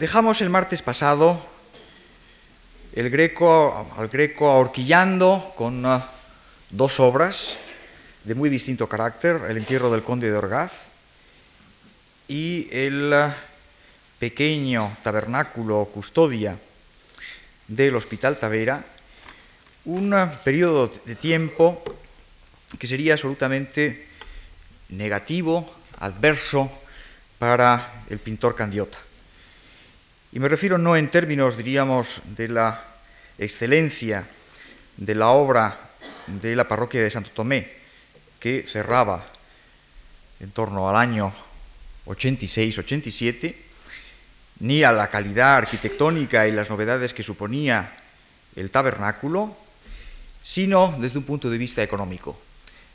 Dejamos el martes pasado el greco, al greco ahorquillando con uh, dos obras de muy distinto carácter, El entierro del conde de Orgaz y el uh, pequeño tabernáculo custodia del Hospital Tavera, un uh, periodo de tiempo que sería absolutamente negativo, adverso para el pintor Candiota. Y me refiero no en términos, diríamos, de la excelencia de la obra de la parroquia de Santo Tomé, que cerraba en torno al año 86-87, ni a la calidad arquitectónica y las novedades que suponía el tabernáculo, sino desde un punto de vista económico.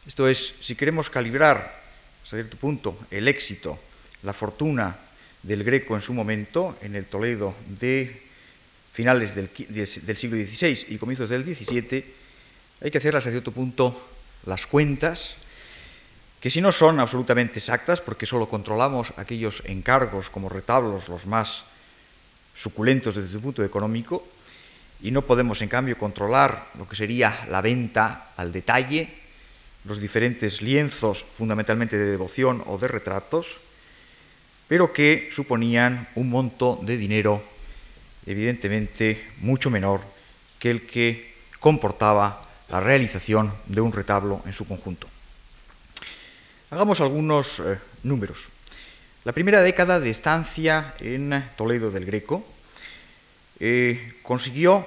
Esto es, si queremos calibrar hasta cierto punto el éxito, la fortuna del Greco en su momento, en el Toledo de finales del, siglo XVI y comienzos del XVII, hay que hacer hasta cierto punto las cuentas, que si no son absolutamente exactas, porque solo controlamos aquellos encargos como retablos los más suculentos desde el punto económico, y no podemos en cambio controlar lo que sería la venta al detalle, los diferentes lienzos fundamentalmente de devoción o de retratos, pero que suponían un monto de dinero evidentemente mucho menor que el que comportaba la realización de un retablo en su conjunto. Hagamos algunos eh, números. La primera década de estancia en Toledo del Greco eh, consiguió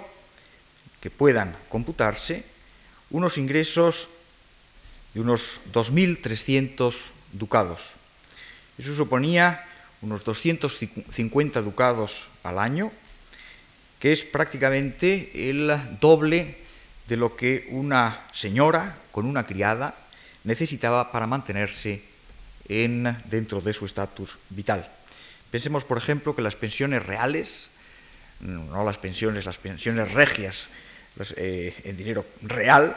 que puedan computarse unos ingresos de unos 2.300 ducados. Eso suponía unos 250 ducados al año, que es prácticamente el doble de lo que una señora con una criada necesitaba para mantenerse en, dentro de su estatus vital. Pensemos, por ejemplo, que las pensiones reales, no las pensiones, las pensiones regias eh, en dinero real,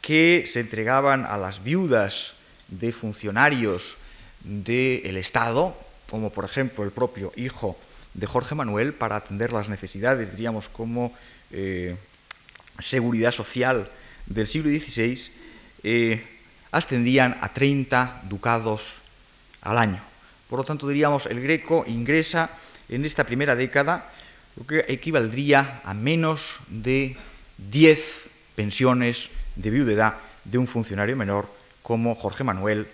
que se entregaban a las viudas de funcionarios del Estado, como por ejemplo el propio hijo de Jorge Manuel, para atender las necesidades, diríamos, como eh, seguridad social del siglo XVI, eh, ascendían a 30 ducados al año. Por lo tanto, diríamos, el greco ingresa en esta primera década lo que equivaldría a menos de 10 pensiones de viudedad de un funcionario menor como Jorge Manuel,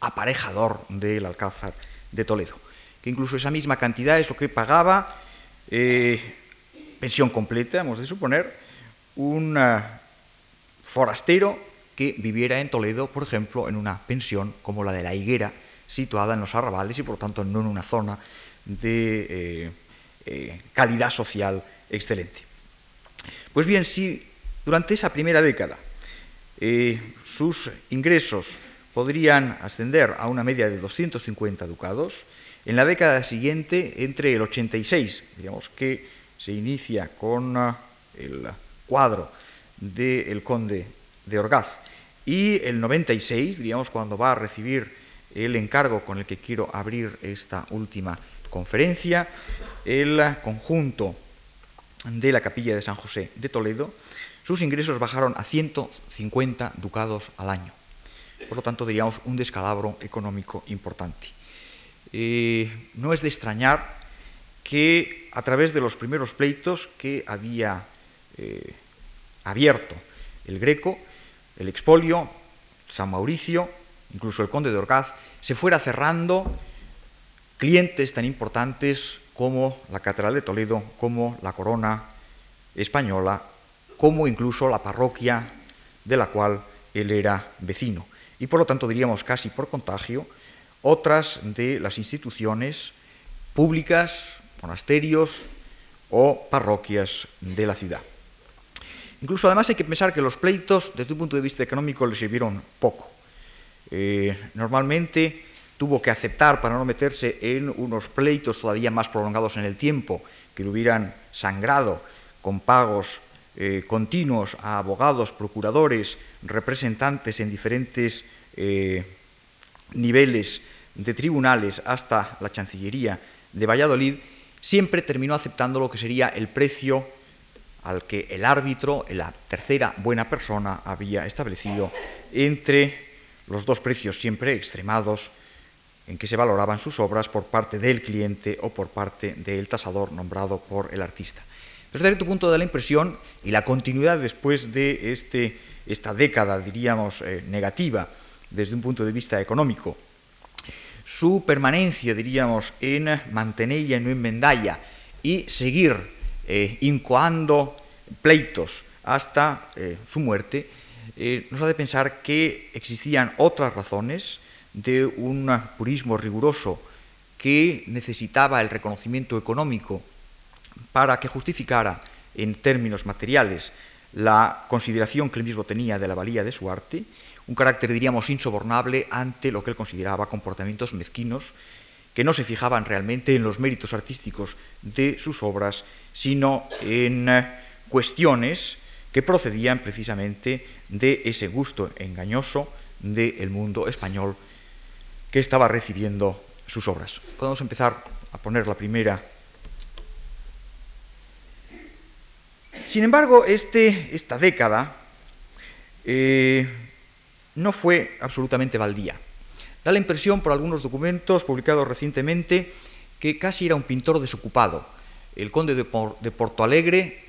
aparejador del Alcázar de Toledo, que incluso esa misma cantidad es lo que pagaba eh, pensión completa, hemos de suponer, un eh, forastero que viviera en Toledo, por ejemplo, en una pensión como la de la Higuera, situada en los arrabales y por lo tanto no en una zona de eh, calidad social excelente. Pues bien, si durante esa primera década sus ingresos podrían ascender a una media de 250 ducados. En la década siguiente, entre el 86, digamos que se inicia con ah, el cuadro del conde de Orgaz, y el 96, digamos, cuando va a recibir el encargo con el que quiero abrir esta última conferencia, el conjunto de la capilla de San José de Toledo, sus ingresos bajaron a 150 ducados al año por lo tanto diríamos un descalabro económico importante. Eh, no es de extrañar que a través de los primeros pleitos que había eh, abierto el Greco, el expolio, San Mauricio, incluso el conde de Orgaz, se fuera cerrando clientes tan importantes como la Catedral de Toledo, como la Corona Española, como incluso la parroquia de la cual él era vecino y por lo tanto diríamos casi por contagio, otras de las instituciones públicas, monasterios o parroquias de la ciudad. Incluso además hay que pensar que los pleitos desde un punto de vista económico le sirvieron poco. Eh, normalmente tuvo que aceptar para no meterse en unos pleitos todavía más prolongados en el tiempo, que le hubieran sangrado con pagos eh, continuos a abogados, procuradores, representantes en diferentes eh, niveles de tribunales hasta la Chancillería de Valladolid, siempre terminó aceptando lo que sería el precio al que el árbitro, la tercera buena persona, había establecido entre los dos precios siempre extremados en que se valoraban sus obras por parte del cliente o por parte del tasador nombrado por el artista. Desde cierto punto da la impresión, y la continuidad después de este, esta década, diríamos, eh, negativa desde un punto de vista económico, su permanencia, diríamos, en mantenerla en enmendalla y seguir eh, incoando pleitos hasta eh, su muerte, nos hace pensar que existían otras razones de un purismo riguroso que necesitaba el reconocimiento económico para que justificara en términos materiales la consideración que él mismo tenía de la valía de su arte, un carácter, diríamos, insobornable ante lo que él consideraba comportamientos mezquinos, que no se fijaban realmente en los méritos artísticos de sus obras, sino en eh, cuestiones que procedían precisamente de ese gusto engañoso del mundo español que estaba recibiendo sus obras. Podemos empezar a poner la primera. Sin embargo, este, esta década eh, no fue absolutamente baldía. Da la impresión por algunos documentos publicados recientemente que casi era un pintor desocupado. El conde de, de Porto Alegre,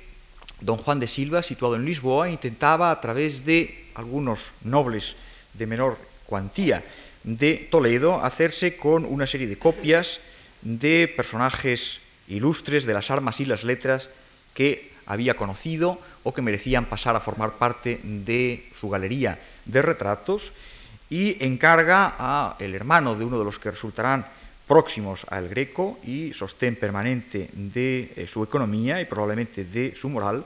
don Juan de Silva, situado en Lisboa, intentaba a través de algunos nobles de menor cuantía de Toledo hacerse con una serie de copias de personajes ilustres de las armas y las letras que había conocido o que merecían pasar a formar parte de su galería de retratos y encarga a el hermano de uno de los que resultarán próximos al Greco y sostén permanente de eh, su economía y probablemente de su moral,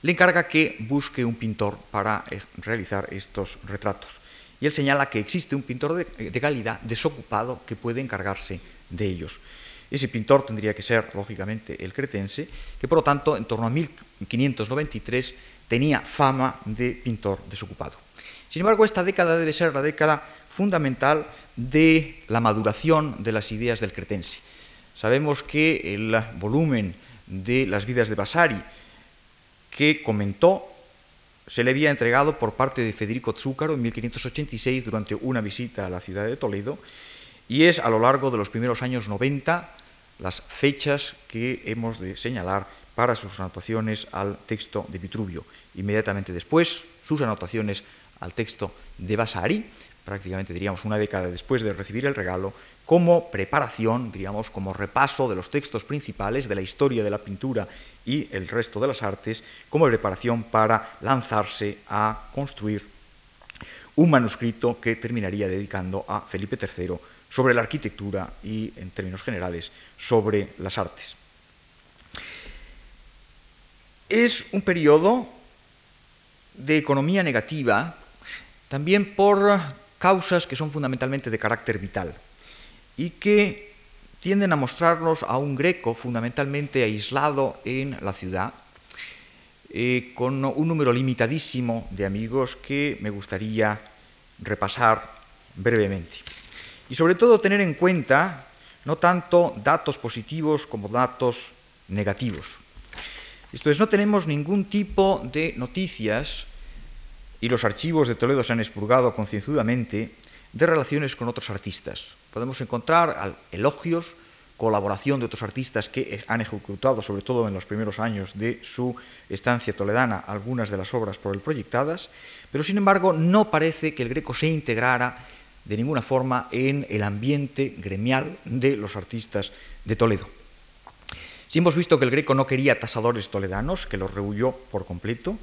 le encarga que busque un pintor para eh, realizar estos retratos. Y él señala que existe un pintor de, de calidad desocupado que puede encargarse de ellos. Ese pintor tendría que ser, lógicamente, el cretense, que por lo tanto, en torno a 1593, tenía fama de pintor desocupado. Sin embargo, esta década debe ser la década fundamental de la maduración de las ideas del cretense. Sabemos que el volumen de las vidas de Vasari que comentó se le había entregado por parte de Federico Zúcaro en 1586 durante una visita a la ciudad de Toledo y es a lo largo de los primeros años 90 las fechas que hemos de señalar para sus anotaciones al texto de Vitruvio. Inmediatamente después, sus anotaciones al texto de Vasari, prácticamente diríamos una década después de recibir el regalo, como preparación, diríamos, como repaso de los textos principales de la historia de la pintura y el resto de las artes, como preparación para lanzarse a construir un manuscrito que terminaría dedicando a Felipe III sobre la arquitectura y, en términos generales, sobre las artes. Es un periodo de economía negativa también por causas que son fundamentalmente de carácter vital y que tienden a mostrarnos a un greco fundamentalmente aislado en la ciudad, eh, con un número limitadísimo de amigos que me gustaría repasar brevemente. Y sobre todo tener en cuenta no tanto datos positivos como datos negativos. Esto es, no tenemos ningún tipo de noticias, y los archivos de Toledo se han expurgado concienzudamente, de relaciones con otros artistas. Podemos encontrar elogios, colaboración de otros artistas que han ejecutado, sobre todo en los primeros años de su estancia toledana, algunas de las obras por él proyectadas, pero sin embargo no parece que el Greco se integrara de ninguna forma en el ambiente gremial de los artistas de Toledo. Si hemos visto que el Greco no quería tasadores toledanos, que los rehuyó por completo,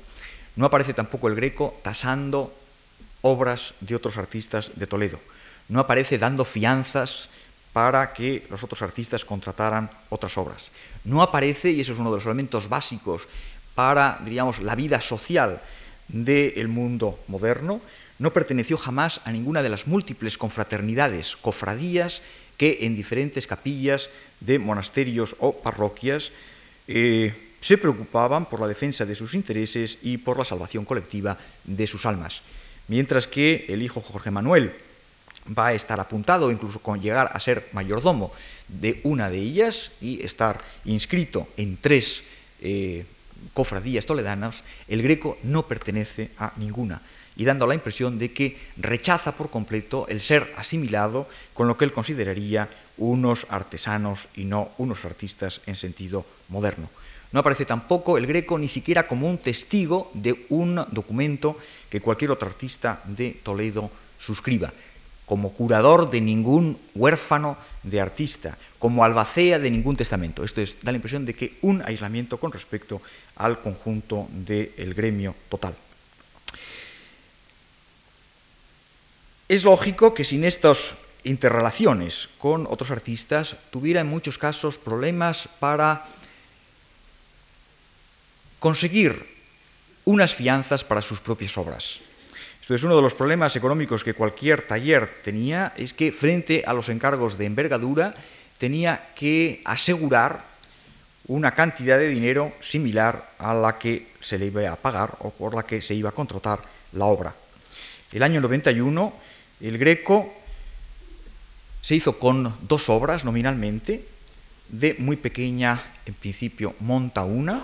no aparece tampoco el Greco tasando obras de otros artistas de Toledo. No aparece dando fianzas para que los otros artistas contrataran otras obras. No aparece, y eso es uno de los elementos básicos para, diríamos, la vida social del mundo moderno, no perteneció jamás a ninguna de las múltiples confraternidades, cofradías que en diferentes capillas de monasterios o parroquias eh, se preocupaban por la defensa de sus intereses y por la salvación colectiva de sus almas. Mientras que el hijo Jorge Manuel, va a estar apuntado, incluso con llegar a ser mayordomo de una de ellas y estar inscrito en tres eh, cofradías toledanas, el greco no pertenece a ninguna y dando la impresión de que rechaza por completo el ser asimilado con lo que él consideraría unos artesanos y no unos artistas en sentido moderno. No aparece tampoco el greco ni siquiera como un testigo de un documento que cualquier otro artista de Toledo suscriba, como curador de ningún huérfano de artista, como albacea de ningún testamento. Esto es, da la impresión de que un aislamiento con respecto al conjunto del gremio total. Es lógico que sin estas interrelaciones con otros artistas tuviera en muchos casos problemas para conseguir unas fianzas para sus propias obras. Esto es uno de los problemas económicos que cualquier taller tenía, es que frente a los encargos de envergadura tenía que asegurar una cantidad de dinero similar a la que se le iba a pagar o por la que se iba a contratar la obra. El año 91, el Greco se hizo con dos obras nominalmente, de muy pequeña, en principio, monta una,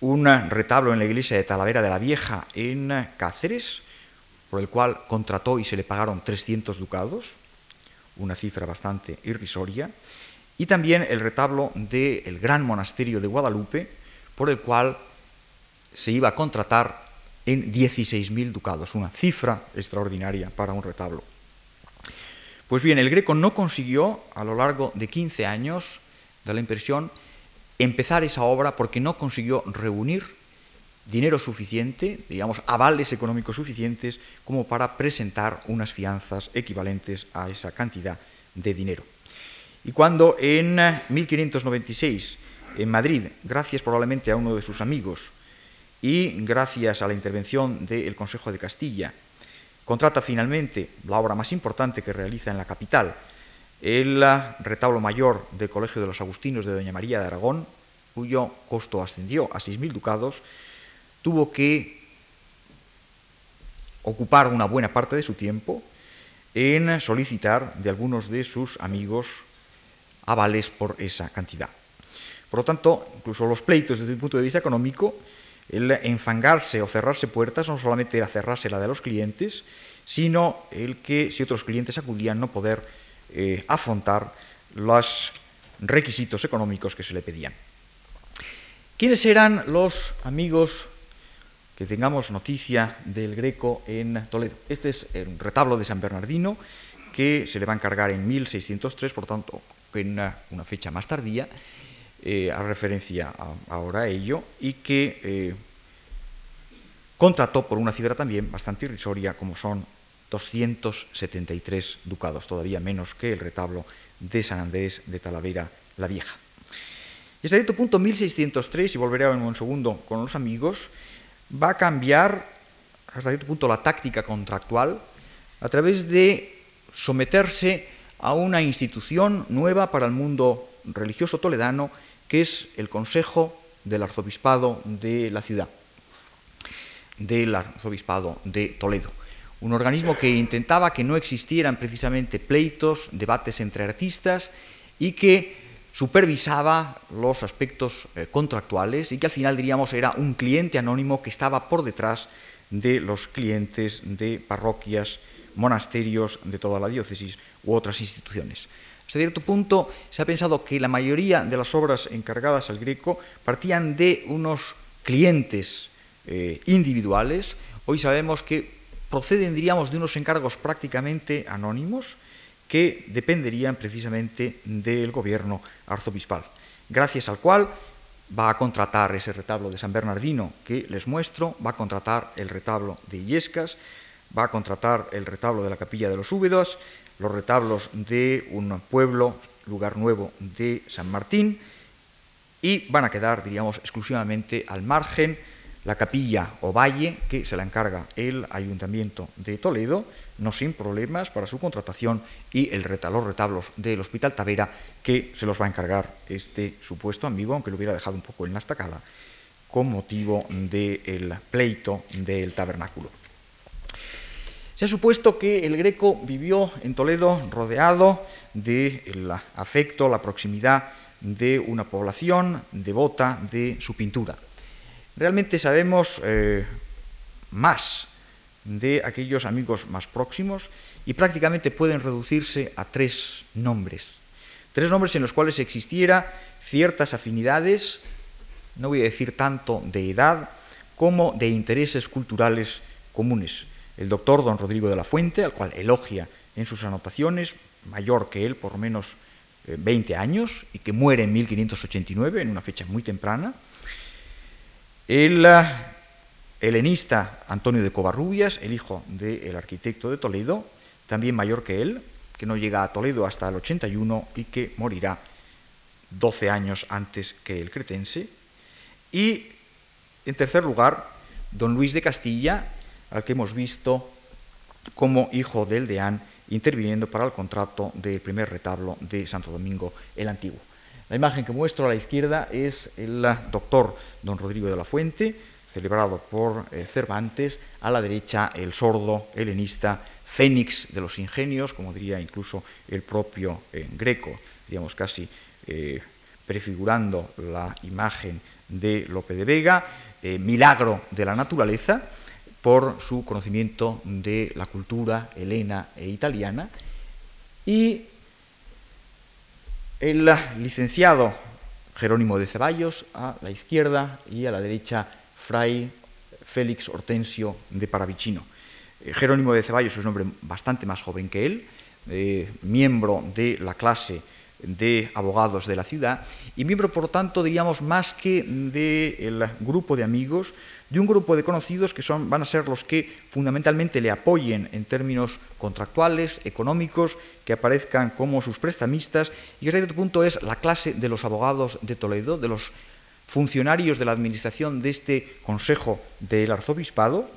un retablo en la iglesia de Talavera de la Vieja en Cáceres, por el cual contrató y se le pagaron 300 ducados, una cifra bastante irrisoria, y también el retablo del gran monasterio de Guadalupe, por el cual se iba a contratar en 16.000 ducados, una cifra extraordinaria para un retablo. Pues bien, el Greco no consiguió a lo largo de 15 años, da la impresión, empezar esa obra porque no consiguió reunir dinero suficiente, digamos, avales económicos suficientes como para presentar unas fianzas equivalentes a esa cantidad de dinero. Y cuando en 1596, en Madrid, gracias probablemente a uno de sus amigos y gracias a la intervención del Consejo de Castilla, contrata finalmente la obra más importante que realiza en la capital, el retablo mayor del Colegio de los Agustinos de Doña María de Aragón, cuyo costo ascendió a 6.000 ducados, tuvo que ocupar una buena parte de su tiempo en solicitar de algunos de sus amigos avales por esa cantidad. Por lo tanto, incluso los pleitos desde el punto de vista económico, el enfangarse o cerrarse puertas no solamente era cerrarse la de los clientes, sino el que si otros clientes acudían no poder eh, afrontar los requisitos económicos que se le pedían. ¿Quiénes eran los amigos que tengamos noticia del Greco en Toledo. Este es un retablo de San Bernardino que se le va a encargar en 1603, por tanto, en una, fecha más tardía, eh, a referencia ahora a ello, y que eh, contrató por una cifra también bastante irrisoria, como son 273 ducados, todavía menos que el retablo de San Andrés de Talavera la Vieja. Y hasta cierto punto, 1603, y volveré en un segundo con los amigos, va a cambiar hasta cierto punto la táctica contractual a través de someterse a una institución nueva para el mundo religioso toledano, que es el Consejo del Arzobispado de la ciudad, del Arzobispado de Toledo. Un organismo que intentaba que no existieran precisamente pleitos, debates entre artistas y que supervisaba los aspectos eh, contractuales y que al final diríamos era un cliente anónimo que estaba por detrás de los clientes de parroquias, monasterios de toda la diócesis u otras instituciones. Hasta cierto punto se ha pensado que la mayoría de las obras encargadas al Greco partían de unos clientes eh, individuales. Hoy sabemos que proceden, diríamos, de unos encargos prácticamente anónimos, que dependerían precisamente del gobierno arzobispal, gracias al cual va a contratar ese retablo de San Bernardino que les muestro, va a contratar el retablo de Illescas, va a contratar el retablo de la capilla de los Úbedos, los retablos de un pueblo, lugar nuevo de San Martín, y van a quedar, diríamos, exclusivamente al margen la capilla o valle que se la encarga el Ayuntamiento de Toledo, no sin problemas para su contratación, y el los retablos del Hospital Tavera que se los va a encargar este supuesto amigo, aunque lo hubiera dejado un poco en la estacada, con motivo del pleito del tabernáculo. Se ha supuesto que el Greco vivió en Toledo rodeado del afecto, la proximidad de una población devota de su pintura. Realmente sabemos eh, más de aquellos amigos más próximos y prácticamente pueden reducirse a tres nombres. Tres nombres en los cuales existiera ciertas afinidades, no voy a decir tanto de edad, como de intereses culturales comunes. El doctor don Rodrigo de la Fuente, al cual elogia en sus anotaciones, mayor que él por menos 20 eh, años y que muere en 1589, en una fecha muy temprana. El eh, helenista Antonio de Covarrubias, el hijo del arquitecto de Toledo, también mayor que él, que no llega a Toledo hasta el 81 y que morirá 12 años antes que el cretense. Y, en tercer lugar, don Luis de Castilla, al que hemos visto como hijo del deán interviniendo para el contrato del primer retablo de Santo Domingo el Antiguo. La imagen que muestro a la izquierda es el doctor don Rodrigo de la Fuente, celebrado por eh, Cervantes, a la derecha el sordo helenista Fénix de los ingenios, como diría incluso el propio eh, Greco, digamos casi eh, prefigurando la imagen de Lope de Vega, milagro de la naturaleza, por su conocimiento de la cultura helena e italiana, y el licenciado Jerónimo de Ceballos a la izquierda y a la derecha Fray Félix Hortensio de Paravicino. Eh, Jerónimo de Ceballos es un hombre bastante más joven que él, eh, miembro de la clase de abogados de la ciudad y miembro, por tanto, diríamos, más que del grupo de amigos, de un grupo de conocidos que son, van a ser los que fundamentalmente le apoyen en términos contractuales, económicos, que aparezcan como sus prestamistas y que hasta cierto punto es la clase de los abogados de Toledo, de los funcionarios de la administración de este Consejo del Arzobispado,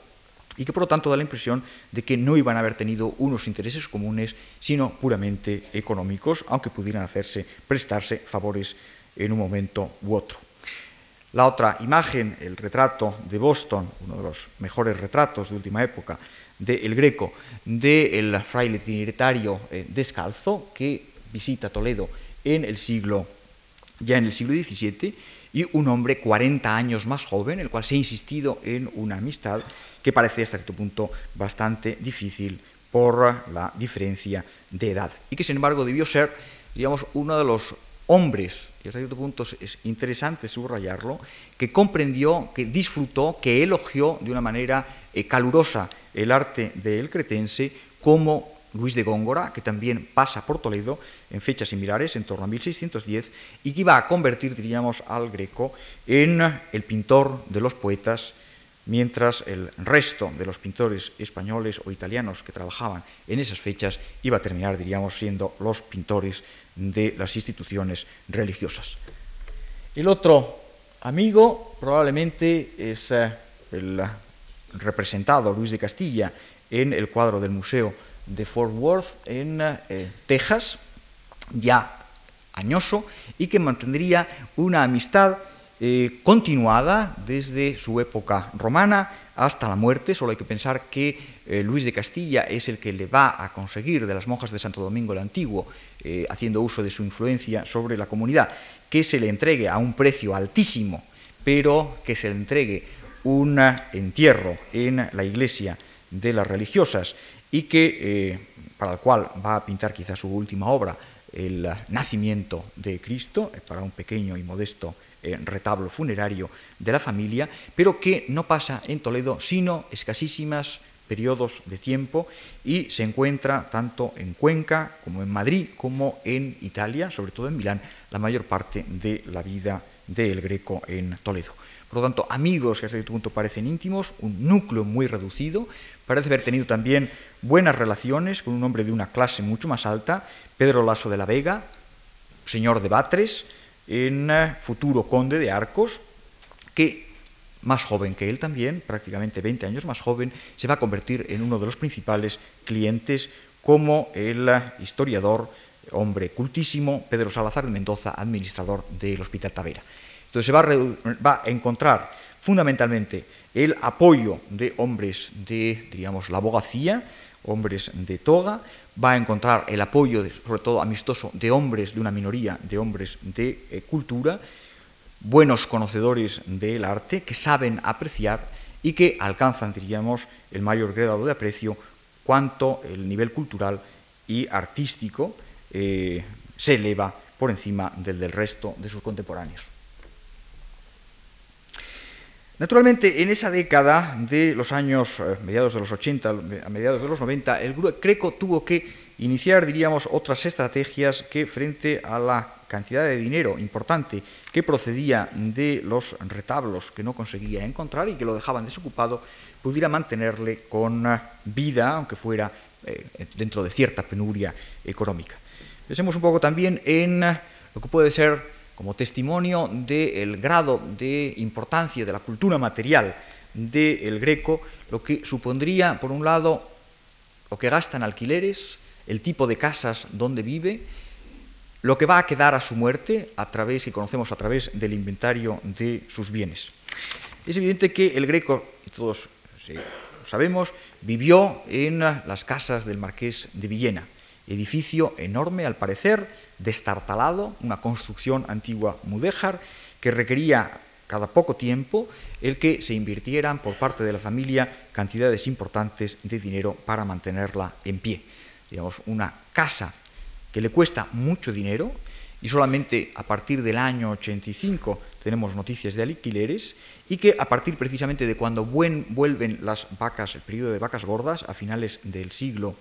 y que por lo tanto da la impresión de que no iban a haber tenido unos intereses comunes, sino puramente económicos, aunque pudieran hacerse, prestarse favores en un momento u otro. La otra imagen, el retrato de Boston, uno de los mejores retratos de última época de Greco, del fraile trinitario eh, descalzo que visita Toledo en el siglo, ya en el siglo XVII, y un hombre 40 años más joven, el cual se ha insistido en una amistad que parece hasta cierto punto bastante difícil por la diferencia de edad. Y que sin embargo debió ser, digamos, uno de los hombres, y hasta cierto punto es interesante subrayarlo, que comprendió, que disfrutó, que elogió de una manera eh, calurosa el arte del cretense como Luis de Góngora, que también pasa por Toledo en fechas similares, en torno a 1610, y que iba a convertir, diríamos, al Greco en el pintor de los poetas, mientras el resto de los pintores españoles o italianos que trabajaban en esas fechas iba a terminar, diríamos, siendo los pintores de las instituciones religiosas. El otro amigo probablemente es eh, el representado Luis de Castilla en el cuadro del Museo de Fort Worth en eh, Texas, ya añoso, y que mantendría una amistad eh, continuada desde su época romana hasta la muerte. Solo hay que pensar que eh, Luis de Castilla es el que le va a conseguir de las monjas de Santo Domingo el Antiguo, haciendo uso de su influencia sobre la comunidad, que se le entregue a un precio altísimo, pero que se le entregue un entierro en la iglesia de las religiosas y que, eh, para el cual va a pintar quizá su última obra, el nacimiento de Cristo, eh, para un pequeño y modesto eh, retablo funerario de la familia, pero que no pasa en Toledo sino escasísimas periodos de tiempo y se encuentra tanto en Cuenca como en Madrid como en Italia, sobre todo en Milán, la mayor parte de la vida del Greco en Toledo. Por lo tanto, amigos que hasta cierto punto parecen íntimos, un núcleo muy reducido, parece haber tenido también buenas relaciones con un hombre de una clase mucho más alta, Pedro Lasso de la Vega, señor de Batres, en eh, futuro conde de Arcos, que más joven que él también, prácticamente 20 años más joven, se va a convertir en uno de los principales clientes como el eh, historiador, hombre cultísimo, Pedro Salazar de Mendoza, administrador del Hospital Tavera. Entonces se va a, va a encontrar fundamentalmente el apoyo de hombres de, digamos, la abogacía, hombres de toga, va a encontrar el apoyo, sobre todo amistoso, de hombres de una minoría, de hombres de eh, cultura, buenos conocedores del arte, que saben apreciar y que alcanzan, diríamos, el mayor grado de aprecio cuanto el nivel cultural y artístico eh, se eleva por encima del del resto de sus contemporáneos. Naturalmente, en esa década de los años eh, mediados de los 80 a mediados de los 90, el Greco tuvo que iniciar, diríamos, otras estrategias que frente a la cantidad de dinero importante que procedía de los retablos que no conseguía encontrar y que lo dejaban desocupado, pudiera mantenerle con vida, aunque fuera eh, dentro de cierta penuria económica. Pensemos un poco también en lo que puede ser como testimonio del grado de importancia de la cultura material del greco, lo que supondría, por un lado, lo que gasta en alquileres, el tipo de casas donde vive, lo que va a quedar a su muerte, a través, que conocemos a través del inventario de sus bienes. Es evidente que el greco, y todos sabemos, vivió en las casas del marqués de Villena, edificio enorme al parecer, destartalado, una construcción antigua mudéjar que requería cada poco tiempo el que se invirtieran por parte de la familia cantidades importantes de dinero para mantenerla en pie. Digamos, una casa que le cuesta mucho dinero y solamente a partir del año 85 tenemos noticias de alquileres y que a partir precisamente de cuando vuelven las vacas, el periodo de vacas gordas a finales del siglo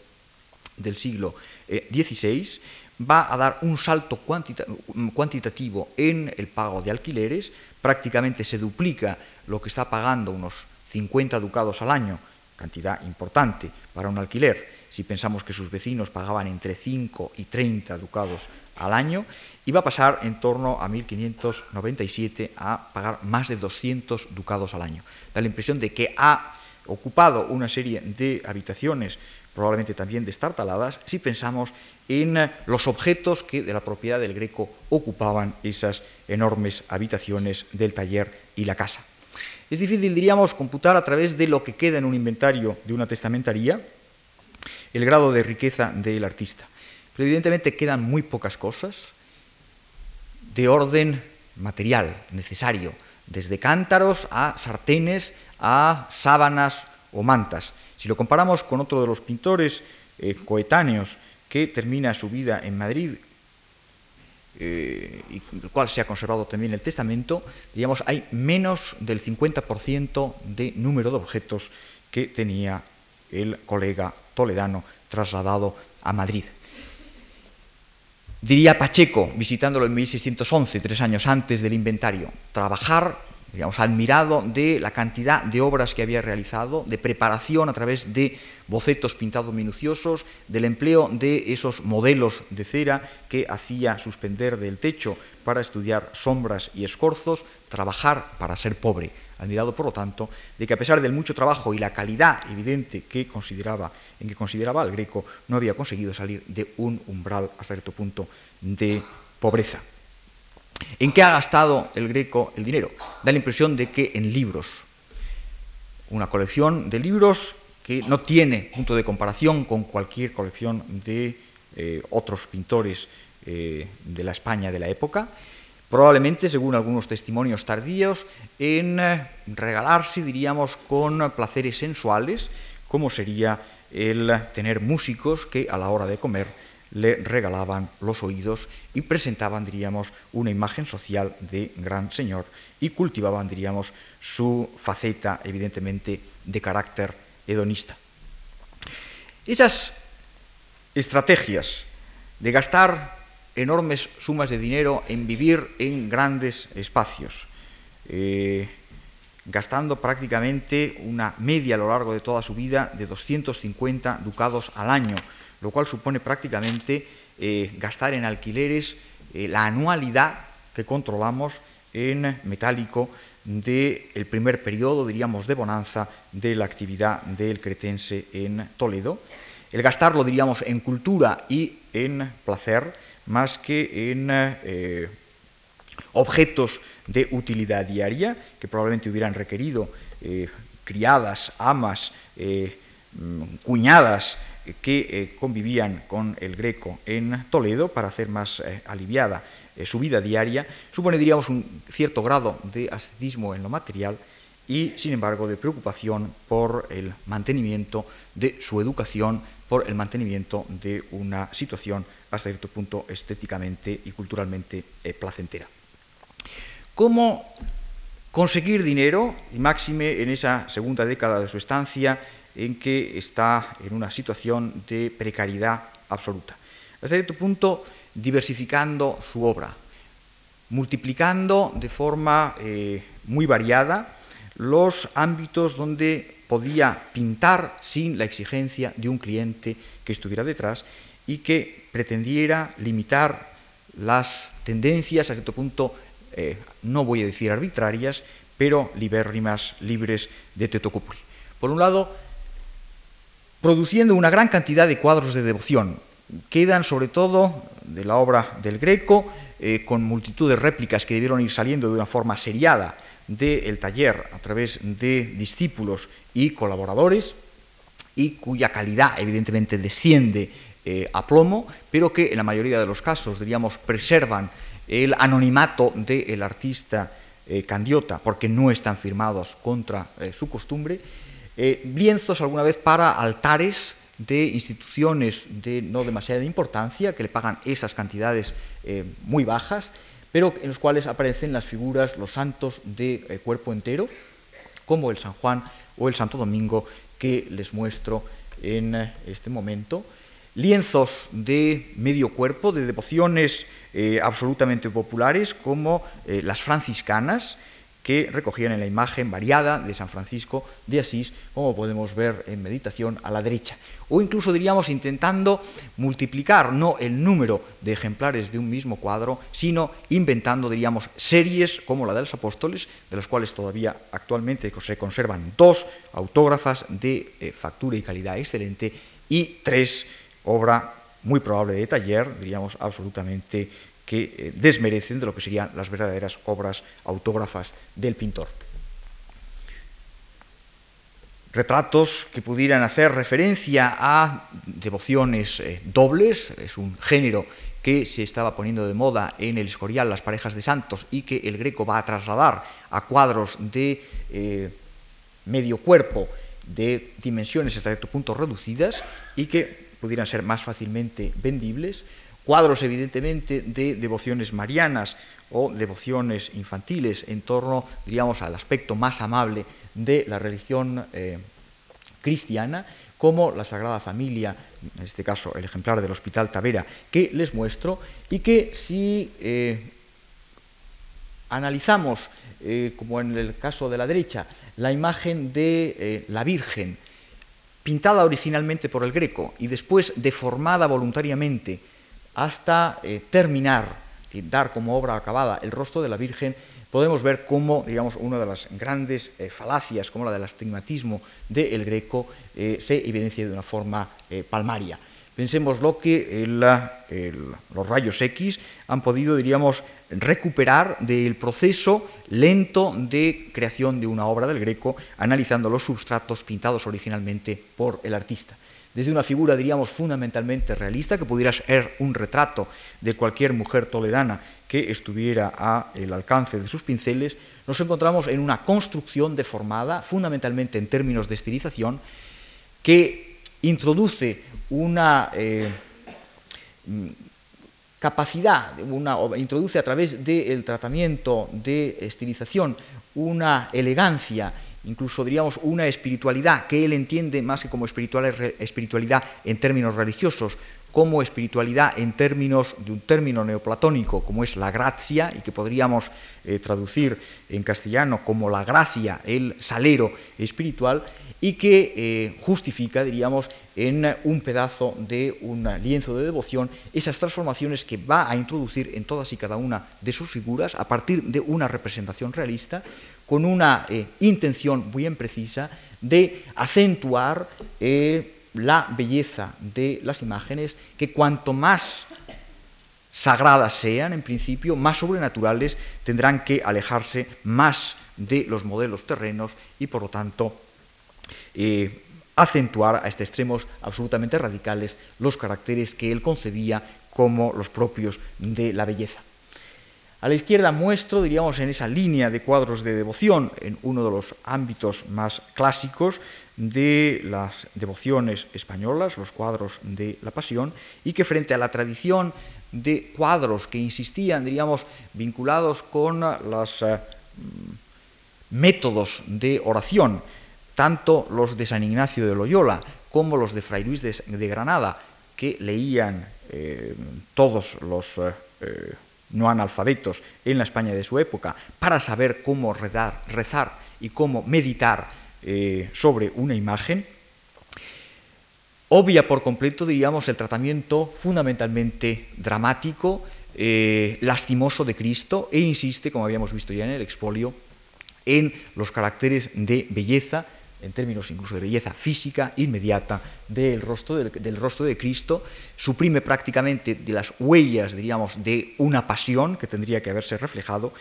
del siglo XVI, eh, va a dar un salto cuantitativo en el pago de alquileres, prácticamente se duplica lo que está pagando unos 50 ducados al año, cantidad importante para un alquiler, si pensamos que sus vecinos pagaban entre 5 y 30 ducados al año, y va a pasar en torno a 1597 a pagar más de 200 ducados al año. Da la impresión de que ha ocupado una serie de habitaciones probablemente también destartaladas, si pensamos en eh, los objetos que de la propiedad del Greco ocupaban esas enormes habitaciones del taller y la casa. Es difícil, diríamos, computar a través de lo que queda en un inventario de una testamentaría el grado de riqueza del artista. Pero evidentemente quedan muy pocas cosas de orden material, necesario, desde cántaros a sartenes, a sábanas o mantas. Si lo comparamos con otro de los pintores eh, coetáneos que termina su vida en Madrid, eh, y del cual se ha conservado también el testamento, digamos, hay menos del 50% de número de objetos que tenía el colega toledano trasladado a Madrid. Diría Pacheco, visitándolo en 1611, tres años antes del inventario, trabajar admirado de la cantidad de obras que había realizado, de preparación a través de bocetos pintados minuciosos, del empleo de esos modelos de cera que hacía suspender del techo para estudiar sombras y escorzos, trabajar para ser pobre. Admirado, por lo tanto, de que a pesar del mucho trabajo y la calidad evidente que consideraba, en que consideraba al greco, no había conseguido salir de un umbral a cierto punto de pobreza. ¿En qué ha gastado el Greco el dinero? Da la impresión de que en libros. Una colección de libros que no tiene punto de comparación con cualquier colección de eh, otros pintores eh, de la España de la época, probablemente, según algunos testimonios tardíos, en eh, regalarse, diríamos, con placeres sensuales, como sería el tener músicos que a la hora de comer le regalaban los oídos y presentaban, diríamos, una imagen social de gran señor y cultivaban, diríamos, su faceta, evidentemente, de carácter hedonista. Esas estrategias de gastar enormes sumas de dinero en vivir en grandes espacios, eh, gastando prácticamente una media a lo largo de toda su vida de 250 ducados al año, lo cual supone prácticamente eh, gastar en alquileres eh, la anualidad que controlamos en metálico del primer periodo, diríamos, de bonanza de la actividad del cretense en Toledo. El gastarlo, diríamos, en cultura y en placer, más que en eh, objetos de utilidad diaria, que probablemente hubieran requerido criadas, amas, mm, cuñadas, que convivían con el greco en Toledo para hacer más aliviada su vida diaria, supone, diríamos, un cierto grado de ascetismo en lo material y, sin embargo, de preocupación por el mantenimiento de su educación, por el mantenimiento de una situación hasta cierto punto estéticamente y culturalmente eh, placentera. ¿Cómo conseguir dinero, y máxime en esa segunda década de su estancia, en que está en una situación de precariedad absoluta? Hasta cierto punto, diversificando su obra, multiplicando de forma eh, muy variada los ámbitos donde podía pintar sin la exigencia de un cliente que estuviera detrás y que pretendiera limitar las tendencias, a cierto punto, eh, no voy a decir arbitrarias, pero libérrimas, libres de Tetocupri. Por un lado, produciendo una gran cantidad de cuadros de devoción. Quedan sobre todo de la obra del Greco, eh, con multitud de réplicas que debieron ir saliendo de una forma seriada del taller a través de discípulos y colaboradores y cuya calidad evidentemente desciende eh, a plomo, pero que en la mayoría de los casos, diríamos, preservan el anonimato del artista eh, candiota porque no están firmados contra eh, su costumbre, lienzos alguna vez para altares de instituciones de no demasiada importancia que le pagan esas cantidades muy bajas pero en los cuales aparecen las figuras, los santos de eh, cuerpo entero, como el San Juan o el Santo Domingo que les muestro en eh, este momento. Lienzos de medio cuerpo, de devociones eh, absolutamente populares, como las franciscanas, que recogían en la imagen variada de San Francisco de Asís, como podemos ver en meditación a la derecha. O incluso diríamos intentando multiplicar no el número de ejemplares de un mismo cuadro, sino inventando, diríamos, series como la de los apóstoles, de las cuales todavía actualmente se conservan dos autógrafas de eh, factura y calidad excelente y tres obra muy probable de taller, diríamos absolutamente que eh, desmerecen de lo que serían las verdaderas obras autógrafas del pintor. Retratos que pudieran hacer referencia a devociones eh, dobles, es un género que se estaba poniendo de moda en el Escorial, las parejas de santos, y que el greco va a trasladar a cuadros de eh, medio cuerpo, de dimensiones hasta cierto punto reducidas, y que pudieran ser más fácilmente vendibles, cuadros evidentemente de devociones marianas o devociones infantiles en torno, diríamos, al aspecto más amable de la religión eh, cristiana, como la Sagrada Familia, en este caso el ejemplar del Hospital Tavera, que les muestro, y que si eh, analizamos, eh, como en el caso de la derecha, la imagen de la Virgen, pintada originalmente por el Greco y después deformada voluntariamente hasta eh, terminar dar como obra acabada el rostro de la Virgen, podemos ver cómo, digamos, una de las grandes eh, falacias, como la del astigmatismo del Greco, eh, se evidencia de una forma palmaria. Pensemos lo que los rayos X han podido, diríamos, recuperar del proceso lento de creación de una obra del Greco, analizando los substratos pintados originalmente por el artista. Desde una figura, diríamos, fundamentalmente realista, que pudiera ser un retrato de cualquier mujer toledana que estuviera al alcance de sus pinceles, nos encontramos en una construcción deformada, fundamentalmente en términos de estilización, que introduce una eh, capacidad, introduce a través del tratamiento de estilización una elegancia incluso diríamos una espiritualidad que él entiende más que como espiritualidad en términos religiosos, como espiritualidad en términos de un término neoplatónico como es la gracia y que podríamos eh, traducir en castellano como la gracia, el salero espiritual y que eh, justifica, diríamos, en un pedazo de un lienzo de devoción esas transformaciones que va a introducir en todas y cada una de sus figuras a partir de una representación realista con una eh, intención bien precisa de acentuar eh, la belleza de las imágenes, que cuanto más sagradas sean, en principio, más sobrenaturales tendrán que alejarse más de los modelos terrenos y, por lo tanto, eh, acentuar hasta extremos absolutamente radicales los caracteres que él concebía como los propios de la belleza. A la izquierda muestro, diríamos, en esa línea de cuadros de devoción, en uno de los ámbitos más clásicos de las devociones españolas, los cuadros de la Pasión, y que frente a la tradición de cuadros que insistían, diríamos, vinculados con los eh, métodos de oración, tanto los de San Ignacio de Loyola como los de Fray Luis de, Granada, que leían eh, todos los eh, no analfabetos en la España de su época, para saber cómo rezar y cómo meditar sobre una imagen, obvia por completo, diríamos, el tratamiento fundamentalmente dramático, eh, lastimoso de Cristo e insiste, como habíamos visto ya en el expolio, en los caracteres de belleza, en términos incluso de belleza física inmediata del rostro, del, rostro de Cristo, suprime prácticamente de las huellas, diríamos, de una pasión que tendría que haberse reflejado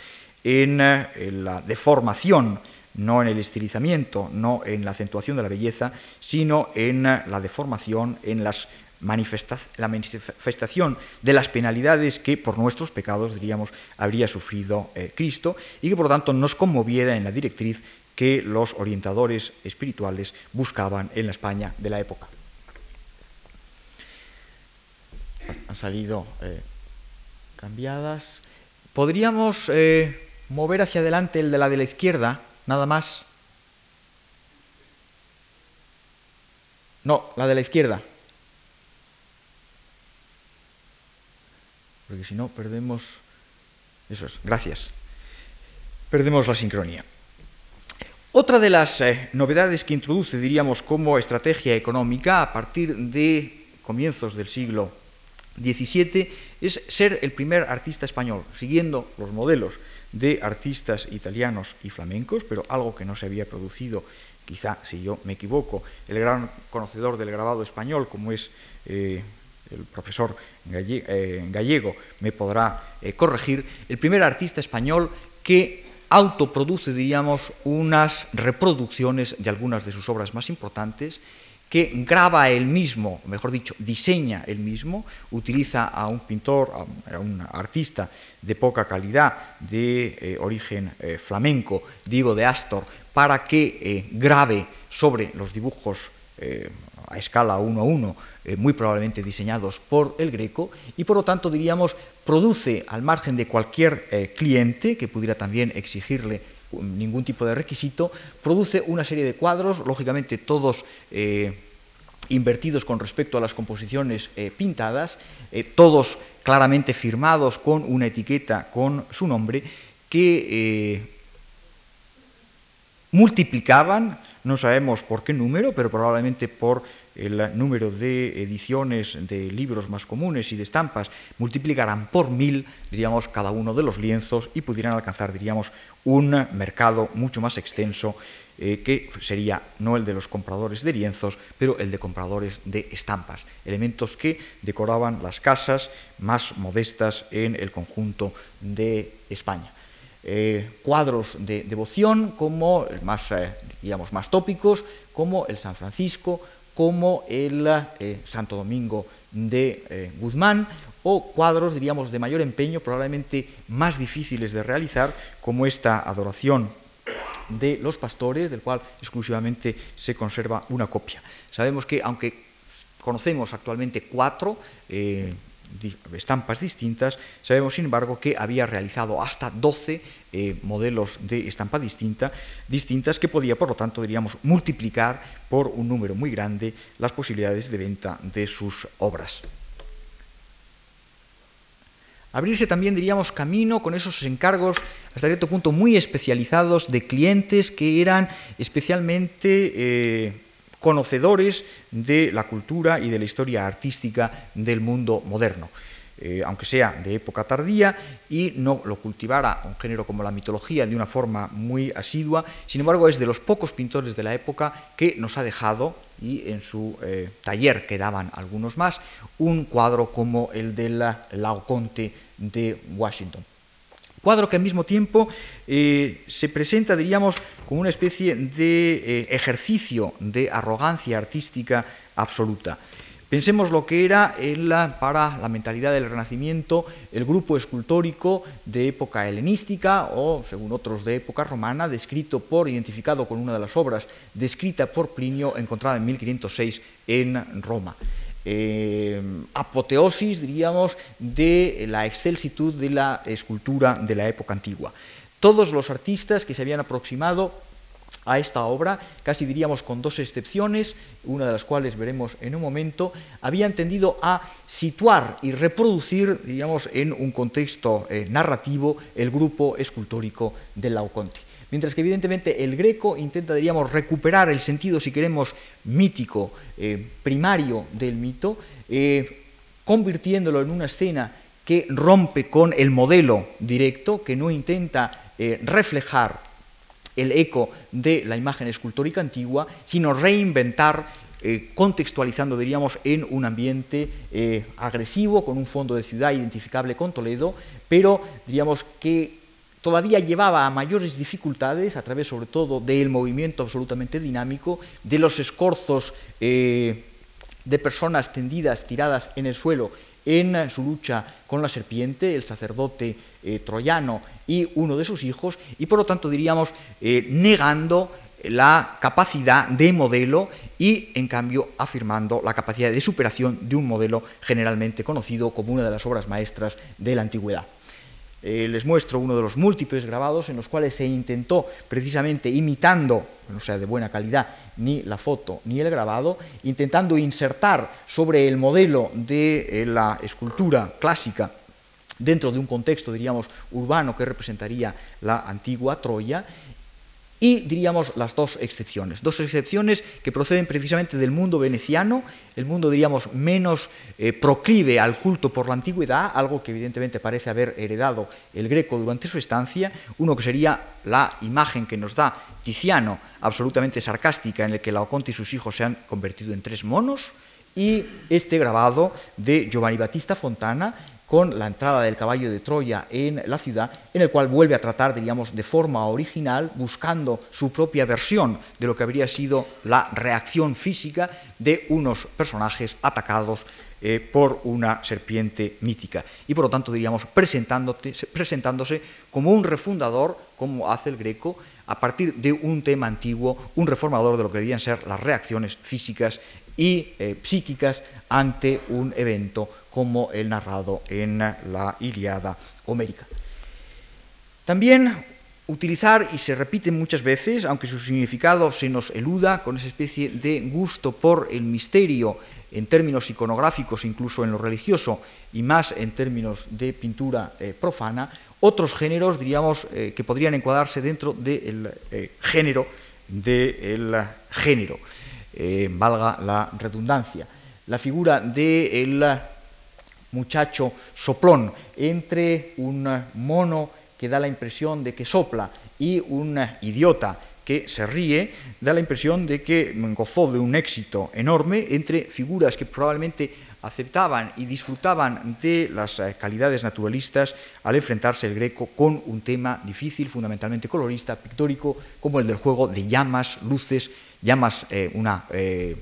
en eh, la deformación no en el estilizamiento, no en la acentuación de la belleza, sino en la deformación, en las la manifestación de las penalidades que por nuestros pecados, diríamos, habría sufrido eh, Cristo y que por tanto nos conmoviera en la directriz que los orientadores espirituales buscaban en la España de la época. Han salido eh, cambiadas. Podríamos eh, mover hacia adelante el de la de la izquierda Nada más. No, la de la izquierda. Porque si no, perdemos... Eso es, gracias. Perdemos la sincronía. Otra de las eh, novedades que introduce, diríamos, como estrategia económica a partir de comienzos del siglo XVII es ser el primer artista español, siguiendo los modelos de artistas italianos y flamencos, pero algo que no se había producido, quizá si yo me equivoco, el gran conocedor del grabado español, como es eh, el profesor eh, gallego, me podrá corregir, el primer artista español que autoproduce, diríamos, unas reproducciones de algunas de sus obras más importantes que graba él mismo, mejor dicho, diseña él mismo, utiliza a un pintor, a un artista de poca calidad, de eh, origen eh, flamenco, Diego de Astor, para que eh, grabe sobre los dibujos a escala 1 a 1, muy probablemente diseñados por el Greco, y por lo tanto, diríamos, produce al margen de cualquier cliente que pudiera también exigirle ningún tipo de requisito, produce una serie de cuadros, lógicamente todos eh, invertidos con respecto a las composiciones eh, pintadas, eh, todos claramente firmados con una etiqueta con su nombre, que multiplicaban, no sabemos por qué número, pero probablemente por el número de ediciones de libros más comunes y de estampas multiplicarán por mil, diríamos, cada uno de los lienzos y pudieran alcanzar, diríamos, un mercado mucho más extenso eh, que sería no el de los compradores de lienzos, pero el de compradores de estampas, elementos que decoraban las casas más modestas en el conjunto de España. Eh, cuadros de devoción como más, eh, más tópicos, como el San Francisco, como el eh, Santo Domingo de eh, Guzmán, o cuadros, diríamos, de mayor empeño, probablemente más difíciles de realizar, como esta adoración de los pastores, del cual exclusivamente se conserva una copia. Sabemos que, aunque conocemos actualmente cuatro, eh, estampas distintas, sabemos sin embargo que había realizado hasta 12 eh, modelos de estampa distinta, distintas que podía por lo tanto diríamos multiplicar por un número muy grande las posibilidades de venta de sus obras. Abrirse también, diríamos, camino con esos encargos hasta cierto punto muy especializados de clientes que eran especialmente eh, conocedores de la cultura y de la historia artística del mundo moderno. Eh, aunque sea de época tardía, y no lo cultivara un género como la mitología de una forma muy asidua, sin embargo es de los pocos pintores de la época que nos ha dejado, y en su eh, taller quedaban algunos más, un cuadro como el de la Laoconte de Washington. Cuadro que al mismo tiempo eh, se presenta, diríamos, como una especie de eh, ejercicio de arrogancia artística absoluta. Pensemos lo que era para la mentalidad del Renacimiento el grupo escultórico de época helenística o, según otros, de época romana, descrito por, identificado con una de las obras descrita por Plinio, encontrada en 1506 en Roma. Eh, apoteosis, diríamos, de la excelsitud de la escultura de la época antigua. Todos los artistas que se habían aproximado a esta obra, casi diríamos con dos excepciones, una de las cuales veremos en un momento, habían tendido a situar y reproducir, diríamos, en un contexto eh, narrativo el grupo escultórico del Laoconte. Mientras que evidentemente el greco intenta, diríamos, recuperar el sentido, si queremos, mítico, eh, primario del mito, eh, convirtiéndolo en una escena que rompe con el modelo directo, que no intenta reflejar el eco de la imagen escultórica antigua, sino reinventar, eh, contextualizando, diríamos, en un ambiente eh, agresivo, con un fondo de ciudad identificable con Toledo, pero diríamos que todavía llevaba a mayores dificultades, a través sobre todo del movimiento absolutamente dinámico, de los escorzos eh, de personas tendidas, tiradas en el suelo en su lucha con la serpiente, el sacerdote eh, troyano y uno de sus hijos, y por lo tanto diríamos eh, negando la capacidad de modelo y en cambio afirmando la capacidad de superación de un modelo generalmente conocido como una de las obras maestras de la antigüedad. Eh, les muestro uno de los múltiples grabados en los cuales se intentó, precisamente imitando, no sea de buena calidad, ni la foto ni el grabado, intentando insertar sobre el modelo de eh, la escultura clásica dentro de un contexto, diríamos, urbano que representaría la antigua Troya, y diríamos las dos excepciones, dos excepciones que proceden precisamente del mundo veneciano, el mundo diríamos menos eh, proclive al culto por la antigüedad, algo que evidentemente parece haber heredado el greco durante su estancia, uno que sería la imagen que nos da Tiziano, absolutamente sarcástica, en el que Laoconte y sus hijos se han convertido en tres monos, y este grabado de Giovanni Battista Fontana, con la entrada del caballo de Troya en la ciudad, en el cual vuelve a tratar, diríamos, de forma original, buscando su propia versión de lo que habría sido la reacción física de unos personajes atacados eh, por una serpiente mítica. Y por lo tanto, diríamos, presentándose como un refundador, como hace el greco, a partir de un tema antiguo, un reformador de lo que debían ser las reacciones físicas y eh, psíquicas ante un evento como el narrado en la Iliada homérica. También utilizar, y se repite muchas veces, aunque su significado se nos eluda, con esa especie de gusto por el misterio en términos iconográficos, incluso en lo religioso, y más en términos de pintura eh, profana, otros géneros, diríamos, eh, que podrían encuadrarse dentro del eh, género del género, valga la redundancia. La figura del muchacho soplón entre un mono que da la impresión de que sopla y un idiota que se ríe, da la impresión de que gozó de un éxito enorme entre figuras que probablemente aceptaban y disfrutaban de las eh, calidades naturalistas al enfrentarse el greco con un tema difícil, fundamentalmente colorista, pictórico, como el del juego de llamas, luces, llamas, eh, una eh,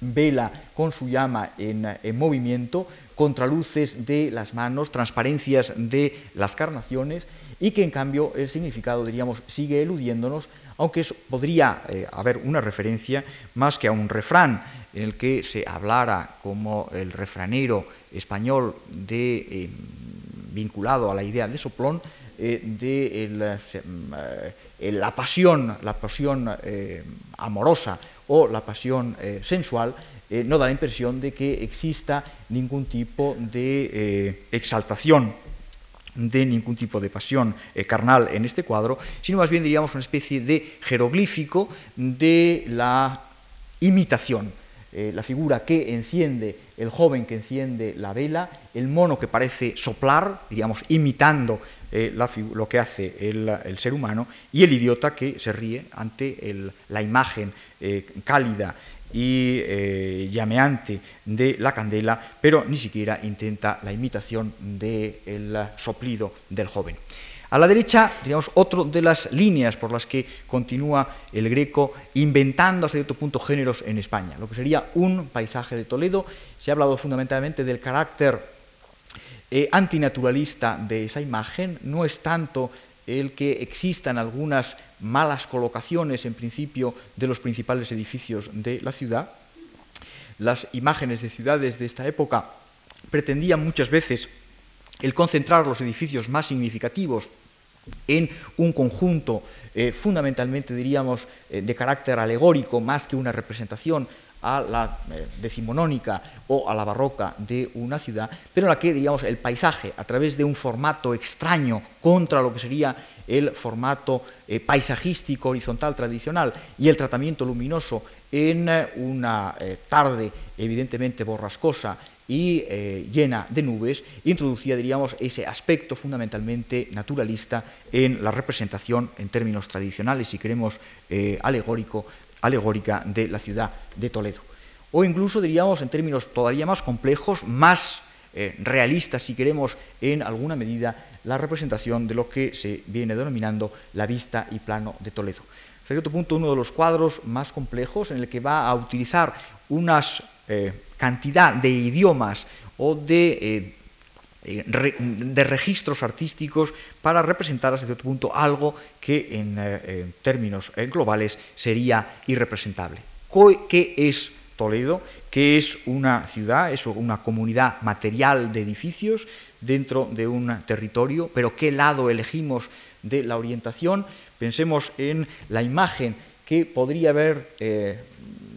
vela con su llama en, movimiento, contraluces de las manos, transparencias de las carnaciones y que en cambio el significado, diríamos, sigue eludiéndonos, aunque podría eh, haber una referencia más que a un refrán en el que se hablara como el refranero español de, eh, vinculado a la idea de soplón, eh, de la pasión, la pasión amorosa o la pasión sensual, eh, no da la impresión de que exista ningún tipo de eh, exaltación de ningún tipo de pasión carnal en este cuadro, sino más bien diríamos una especie de jeroglífico de la imitación. la figura que enciende, el joven que enciende la vela, el mono que parece soplar, diríamos, imitando lo que hace el, ser humano, y el idiota que se ríe ante la imagen eh, cálida y eh, llameante de la candela, pero ni siquiera intenta la imitación del soplido del joven. A la derecha, digamos, otro de las líneas por las que continúa el Greco inventando hasta cierto punto géneros en España, lo que sería un paisaje de Toledo. Se ha hablado fundamentalmente del carácter eh, antinaturalista de esa imagen, no es tanto el que existan algunas malas colocaciones en principio de los principales edificios de la ciudad. Las imágenes de ciudades de esta época pretendían muchas veces el concentrar los edificios más significativos en un conjunto eh, fundamentalmente, diríamos, eh, de carácter alegórico, más que una representación a la eh, decimonónica o a la barroca de una ciudad, pero en la que, digamos, el paisaje, a través de un formato extraño contra lo que sería el formato paisajístico horizontal tradicional y el tratamiento luminoso en una tarde evidentemente borrascosa y eh, llena de nubes, introducía, diríamos, ese aspecto fundamentalmente naturalista en la representación, en términos tradicionales, si queremos, eh, alegórico, alegórica de la ciudad de Toledo. O incluso, diríamos, en términos todavía más complejos, más eh, realistas, si queremos, en alguna medida, la representación de lo que se viene denominando la vista y plano de Toledo. Hasta cierto punto, uno de los cuadros más complejos en el que va a utilizar unas cantidad de idiomas o de, eh, de registros artísticos para representar hasta cierto punto algo que en, eh, términos eh, globales sería irrepresentable. ¿Qué es Toledo? ¿Qué es una ciudad? Es una comunidad material de edificios dentro de un territorio, pero ¿qué lado elegimos de la orientación? Pensemos en la imagen que podría haber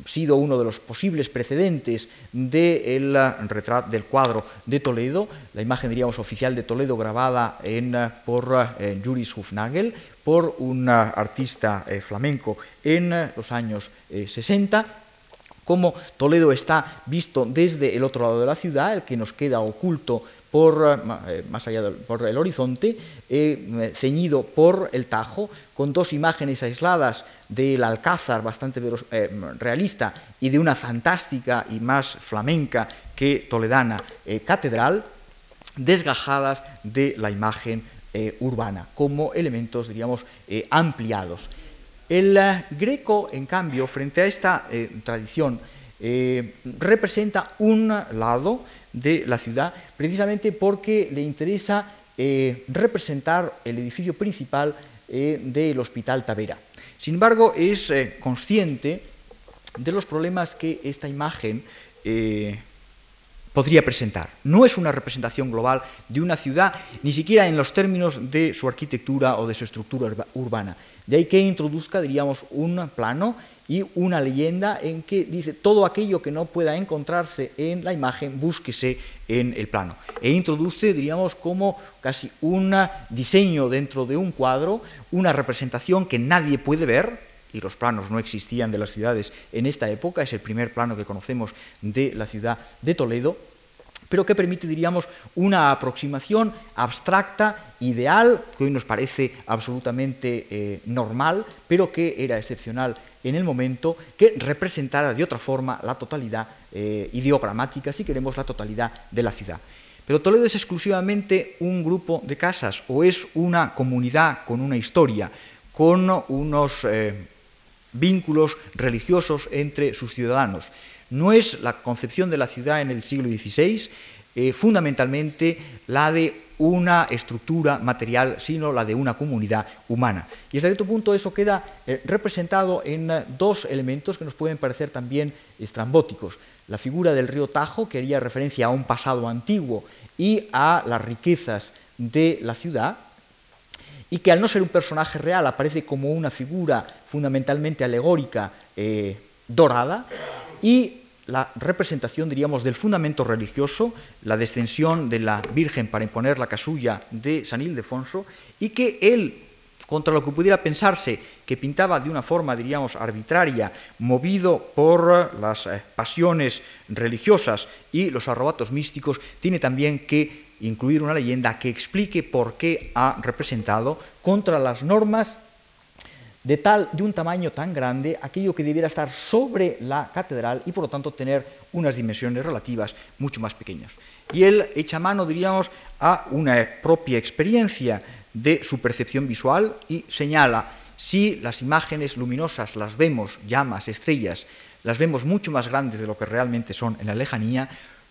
sido uno de los posibles precedentes del retrato del cuadro de Toledo, la imagen diríamos oficial de Toledo grabada en, eh, por eh, Juris Hufnagel, por un artista eh, flamenco en los años 60, como Toledo está visto desde el otro lado de la ciudad, el que nos queda oculto por, más allá del, por el horizonte, ceñido por el Tajo, con dos imágenes aisladas del Alcázar, bastante eh, realista, y de una fantástica y más flamenca que toledana eh, catedral, desgajadas de la imagen eh, urbana, como elementos, diríamos, ampliados. El greco, en cambio, frente a esta tradición, representa un lado de la ciudad, precisamente porque le interesa representar el edificio principal del Hospital Tavera. Sin embargo, es eh, consciente de los problemas que esta imagen eh, podría presentar. No es una representación global de una ciudad, ni siquiera en los términos de su arquitectura o de su estructura urbana. De ahí que introduzca, diríamos, un plano y una leyenda en que dice todo aquello que no pueda encontrarse en la imagen, búsquese en el plano. E introduce, diríamos, como casi un diseño dentro de un cuadro, una representación que nadie puede ver, y los planos no existían de las ciudades en esta época, es el primer plano que conocemos de la ciudad de Toledo, pero que permite, diríamos, una aproximación abstracta, ideal, que hoy nos parece absolutamente eh, normal, pero que era excepcional en el momento, que representara de otra forma la totalidad eh, ideogramática, si queremos, la totalidad de la ciudad. Pero Toledo es exclusivamente un grupo de casas o es una comunidad con una historia, con unos eh, vínculos religiosos entre sus ciudadanos no es la concepción de la ciudad en el siglo XVI eh, fundamentalmente la de una estructura material, sino la de una comunidad humana. Y hasta cierto punto eso queda eh, representado en eh, dos elementos que nos pueden parecer también estrambóticos. La figura del río Tajo, que haría referencia a un pasado antiguo y a las riquezas de la ciudad, y que al no ser un personaje real aparece como una figura fundamentalmente alegórica dorada, y la representación, diríamos, del fundamento religioso, la descensión de la Virgen para imponer la casulla de San Ildefonso, y que él, contra lo que pudiera pensarse que pintaba de una forma, diríamos, arbitraria, movido por las eh, pasiones religiosas y los arrobatos místicos, tiene también que incluir una leyenda que explique por qué ha representado contra las normas de tal de un tamaño tan grande aquello que debiera estar sobre la catedral y por lo tanto tener unas dimensiones relativas mucho más pequeñas. Y él echa mano, diríamos, a una propia experiencia de su percepción visual y señala si las imágenes luminosas las vemos, llamas, estrellas, las vemos mucho más grandes de lo que realmente son en la lejanía,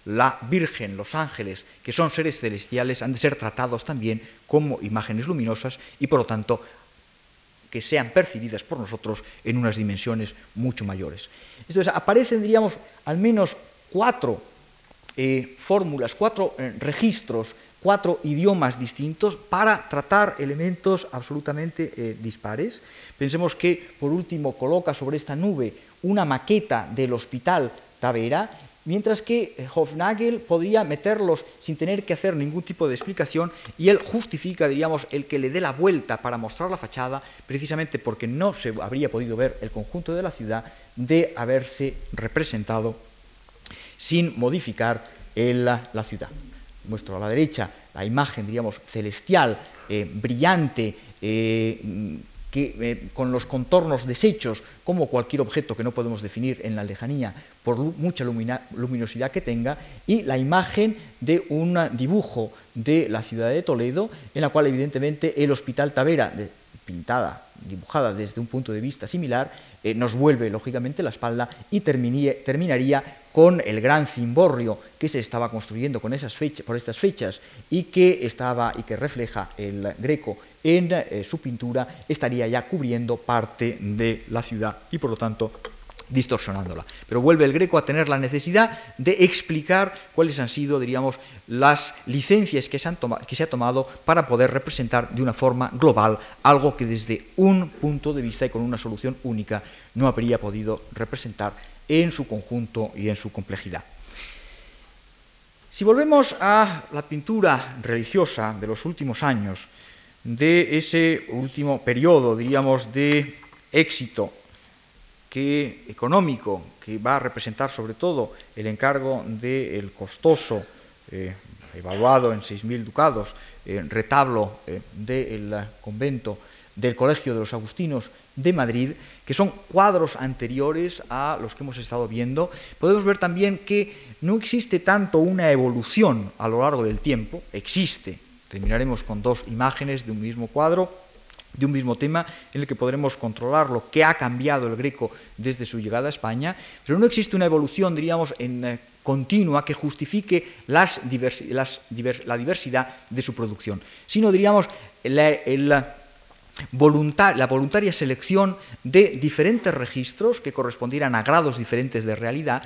la Virgen, los ángeles, que son seres celestiales, han de ser tratados también como imágenes luminosas y por lo tanto que sean percibidas por nosotros en unas dimensiones mucho mayores. Entonces aparecen, diríamos, al menos cuatro eh, fórmulas, cuatro eh, registros, cuatro idiomas distintos para tratar elementos absolutamente eh, dispares. Pensemos que, por último, coloca sobre esta nube una maqueta del hospital Tavera mientras que eh, Hofnagel podría meterlos sin tener que hacer ningún tipo de explicación y él justifica, diríamos, el que le dé la vuelta para mostrar la fachada, precisamente porque no se habría podido ver el conjunto de la ciudad de haberse representado sin modificar la, la ciudad. Muestro a la derecha la imagen, diríamos, celestial, eh, brillante, eh, que, con los contornos deshechos, como cualquier objeto que no podemos definir en la lejanía, por mucha luminosidad que tenga, y la imagen de un dibujo de la ciudad de Toledo, en la cual evidentemente el Hospital Tavera, pintada, dibujada desde un punto de vista similar, eh, nos vuelve lógicamente la espalda y terminaría con el gran cimborrio que se estaba construyendo con esas fechas, por estas fechas y que estaba y que refleja el Greco en eh, su pintura estaría ya cubriendo parte de la ciudad y por lo tanto distorsionándola. Pero vuelve el Greco a tener la necesidad de explicar cuáles han sido, diríamos, las licencias que se, han que se ha tomado para poder representar de una forma global algo que desde un punto de vista y con una solución única no habría podido representar en su conjunto y en su complejidad. Si volvemos a la pintura religiosa de los últimos años, de ese último periodo, diríamos, de éxito que, económico que va a representar sobre todo el encargo del costoso, eh, evaluado en 6.000 ducados, eh, retablo eh, del convento del Colegio de los Agustinos de Madrid, que son cuadros anteriores a los que hemos estado viendo, podemos ver también que no existe tanto una evolución a lo largo del tiempo, existe, Terminaremos con dos imágenes de un mismo cuadro, de un mismo tema, en el que podremos controlar lo que ha cambiado el greco desde su llegada a España, pero no existe una evolución, diríamos, en, eh, continua que justifique la diversidad de su producción, sino, diríamos, la voluntaria selección de diferentes registros que correspondieran a grados diferentes de realidad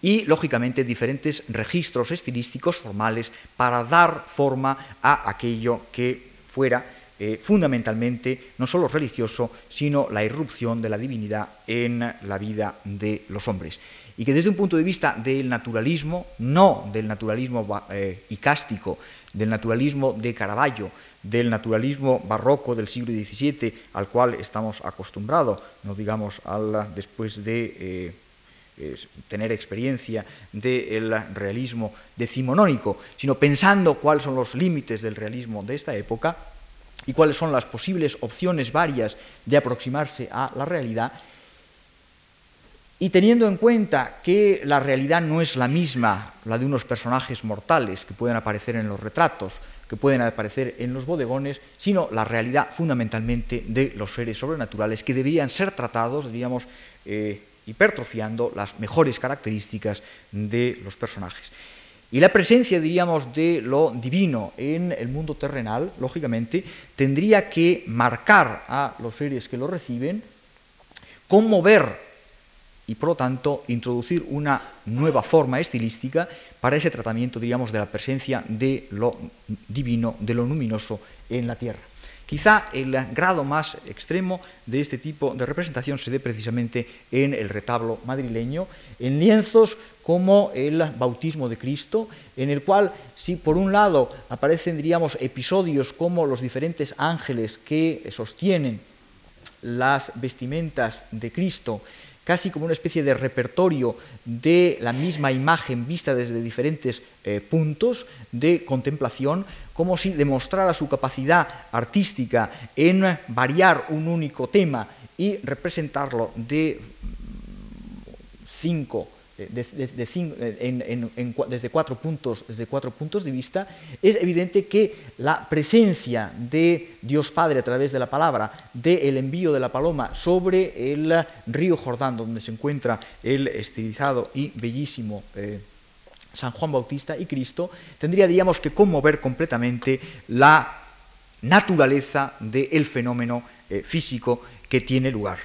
y, lógicamente, diferentes registros estilísticos formales para dar forma a aquello que fuera eh, fundamentalmente no solo religioso, sino la irrupción de la divinidad en la vida de los hombres. Y que desde un punto de vista del naturalismo, no del naturalismo eh, icástico, del naturalismo de Caravaggio, del naturalismo barroco del siglo XVII al cual estamos acostumbrados, no digamos después de... Eh, tener experiencia del realismo decimonónico, sino pensando cuáles son los límites del realismo de esta época y cuáles son las posibles opciones varias de aproximarse a la realidad, y teniendo en cuenta que la realidad no es la misma, la de unos personajes mortales que pueden aparecer en los retratos, que pueden aparecer en los bodegones, sino la realidad fundamentalmente de los seres sobrenaturales que deberían ser tratados, digamos, eh, hipertrofiando las mejores características de los personajes. Y la presencia, diríamos, de lo divino en el mundo terrenal, lógicamente, tendría que marcar a los seres que lo reciben, conmover y, por lo tanto, introducir una nueva forma estilística para ese tratamiento, diríamos, de la presencia de lo divino, de lo luminoso en la tierra. Quizá el grado más extremo de este tipo de representación se dé precisamente en el retablo madrileño, en lienzos como el bautismo de Cristo, en el cual, si por un lado aparecen, diríamos, episodios como los diferentes ángeles que sostienen las vestimentas de Cristo, casi como una especie de repertorio de la misma imagen vista desde diferentes eh, puntos de contemplación, como si demostrara su capacidad artística en variar un único tema y representarlo de cinco desde, cuatro puntos, desde cuatro puntos de vista, es evidente que la presencia de Dios Padre a través de la palabra, del envío de la paloma sobre el río Jordán, donde se encuentra el estilizado y bellísimo eh, San Juan Bautista y Cristo, tendría, diríamos, que conmover completamente la naturaleza del fenómeno eh, físico que tiene lugar.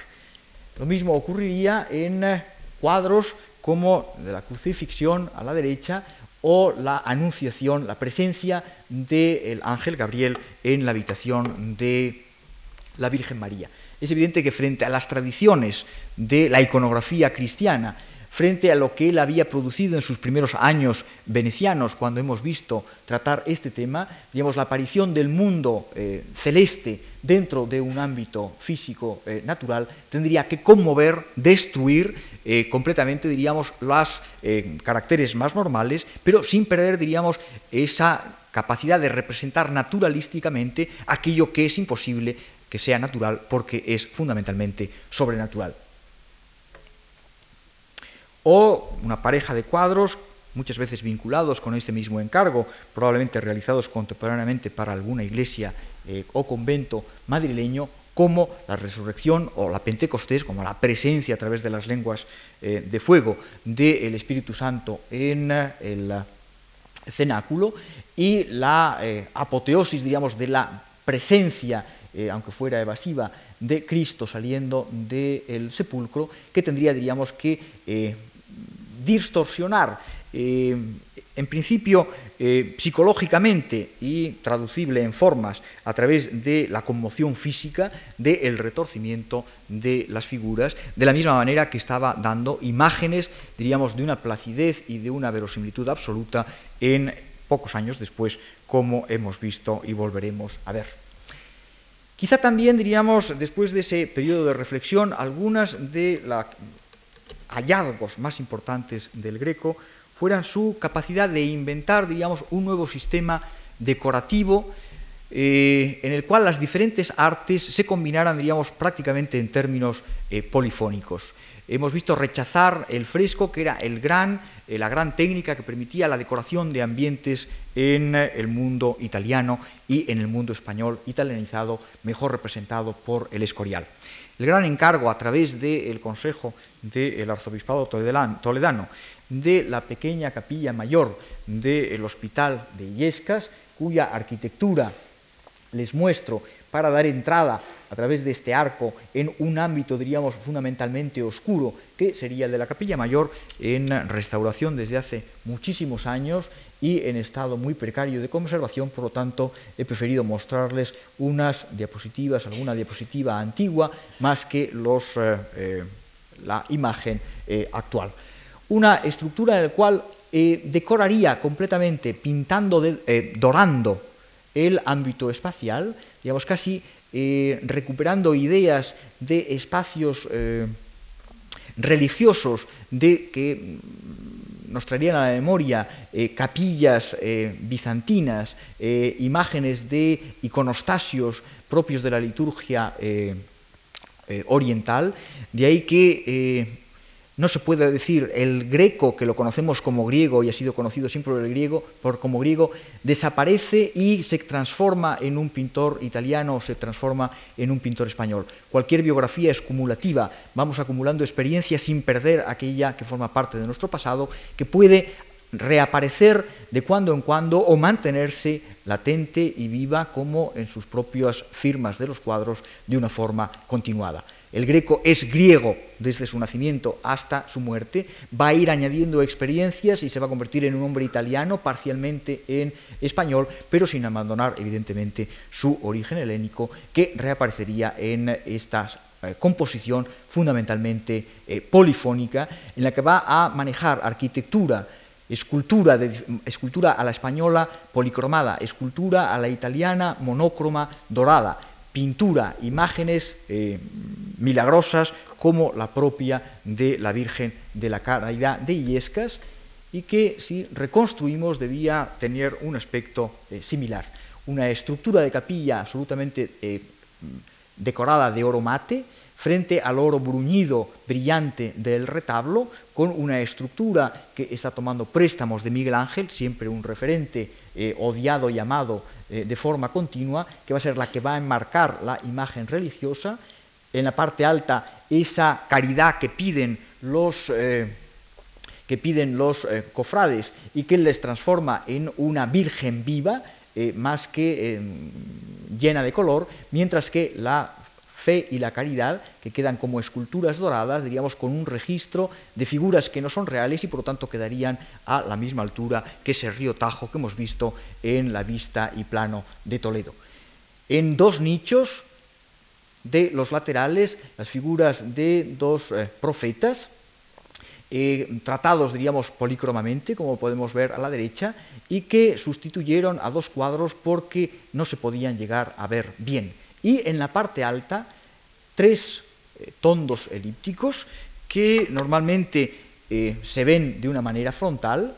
Lo mismo ocurriría en eh, cuadros como de la crucifixión a la derecha o la anunciación, la presencia del ángel Gabriel en la habitación de la Virgen María. Es evidente que frente a las tradiciones de la iconografía cristiana, frente a lo que él había producido en sus primeros años venecianos, cuando hemos visto tratar este tema, digamos, la aparición del mundo eh, celeste dentro de un ámbito físico eh, natural, tendría que conmover, destruir eh, completamente, diríamos, los caracteres más normales, pero sin perder, diríamos, esa capacidad de representar naturalísticamente aquello que es imposible que sea natural porque es fundamentalmente sobrenatural o una pareja de cuadros, muchas veces vinculados con este mismo encargo, probablemente realizados contemporáneamente para alguna iglesia eh, o convento madrileño, como la resurrección o la Pentecostés, como la presencia a través de las lenguas eh, de fuego del Espíritu Santo en eh, el cenáculo y la apoteosis, digamos, de la presencia, aunque fuera evasiva, de Cristo saliendo del sepulcro, que tendría, diríamos, que distorsionar, eh, en principio eh, psicológicamente y traducible en formas a través de la conmoción física, del retorcimiento de las figuras, de la misma manera que estaba dando imágenes, diríamos, de una placidez y de una verosimilitud absoluta en pocos años después, como hemos visto y volveremos a ver. Quizá también, diríamos, después de ese periodo de reflexión, algunas de las hallazgos más importantes del Greco fueran su capacidad de inventar, un nuevo sistema decorativo eh, en el cual las diferentes artes se combinaran, diríamos, prácticamente en términos eh, polifónicos. Hemos visto rechazar el fresco, que era el gran, eh, la gran técnica que permitía la decoración de ambientes en el mundo italiano y en el mundo español italianizado, mejor representado por el Escorial. El gran encargo a través del Consejo del Arzobispado Toledano de la pequeña capilla mayor del Hospital de Illescas, cuya arquitectura les muestro para dar entrada a través de este arco en un ámbito, diríamos, fundamentalmente oscuro, que sería el de la capilla mayor, en restauración desde hace muchísimos años y en estado muy precario de conservación, por lo tanto he preferido mostrarles unas diapositivas, alguna diapositiva antigua, más que los, eh, eh, la imagen eh, actual. Una estructura en la cual decoraría completamente, pintando, dorando el ámbito espacial, digamos casi recuperando ideas de espacios religiosos de que nos traerían a la memoria eh, capillas eh, bizantinas, eh, imágenes de iconostasios propios de la liturgia oriental, de ahí que no se puede decir el greco, que lo conocemos como griego y ha sido conocido siempre por el griego, por, como griego, desaparece y se transforma en un pintor italiano o se transforma en un pintor español. Cualquier biografía es cumulativa, vamos acumulando experiencias sin perder aquella que forma parte de nuestro pasado, que puede reaparecer de cuando en cuando o mantenerse latente y viva como en sus propias firmas de los cuadros de una forma continuada. El greco es griego desde su nacimiento hasta su muerte, va a ir añadiendo experiencias y se va a convertir en un hombre italiano, parcialmente en español, pero sin abandonar evidentemente su origen helénico, que reaparecería en esta eh, composición fundamentalmente eh, polifónica, en la que va a manejar arquitectura, escultura, escultura a la española policromada, escultura a la italiana monócroma dorada, pintura, imágenes eh, milagrosas como la propia de la Virgen de la Caridad de Illescas y que si reconstruimos debía tener un aspecto eh, similar. Una estructura de capilla absolutamente eh, decorada de oro mate, frente al oro bruñido brillante del retablo, con una estructura que está tomando préstamos de Miguel Ángel, siempre un referente odiado y amado eh, de forma continua, que va a ser la que va a enmarcar la imagen religiosa. En la parte alta, esa caridad que piden los eh, que piden los cofrades y que les transforma en una virgen viva, más que llena de color, mientras que la fe y la caridad, que quedan como esculturas doradas, diríamos, con un registro de figuras que no son reales y por lo tanto quedarían a la misma altura que ese río Tajo que hemos visto en la vista y plano de Toledo. En dos nichos de los laterales, las figuras de dos eh, profetas, eh, tratados, diríamos, polícromamente, como podemos ver a la derecha, y que sustituyeron a dos cuadros porque no se podían llegar a ver bien. Y en la parte alta tres eh, tondos elípticos que normalmente eh, se ven de una manera frontal.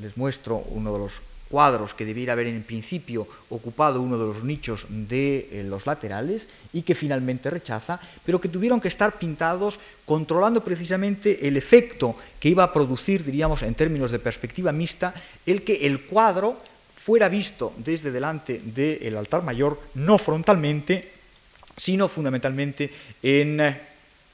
Les muestro uno de los cuadros que debiera haber en principio ocupado uno de los nichos de eh, los laterales y que finalmente rechaza, pero que tuvieron que estar pintados controlando precisamente el efecto que iba a producir, diríamos en términos de perspectiva mixta, el que el cuadro fuera visto desde delante del altar mayor, no frontalmente, sino fundamentalmente en eh,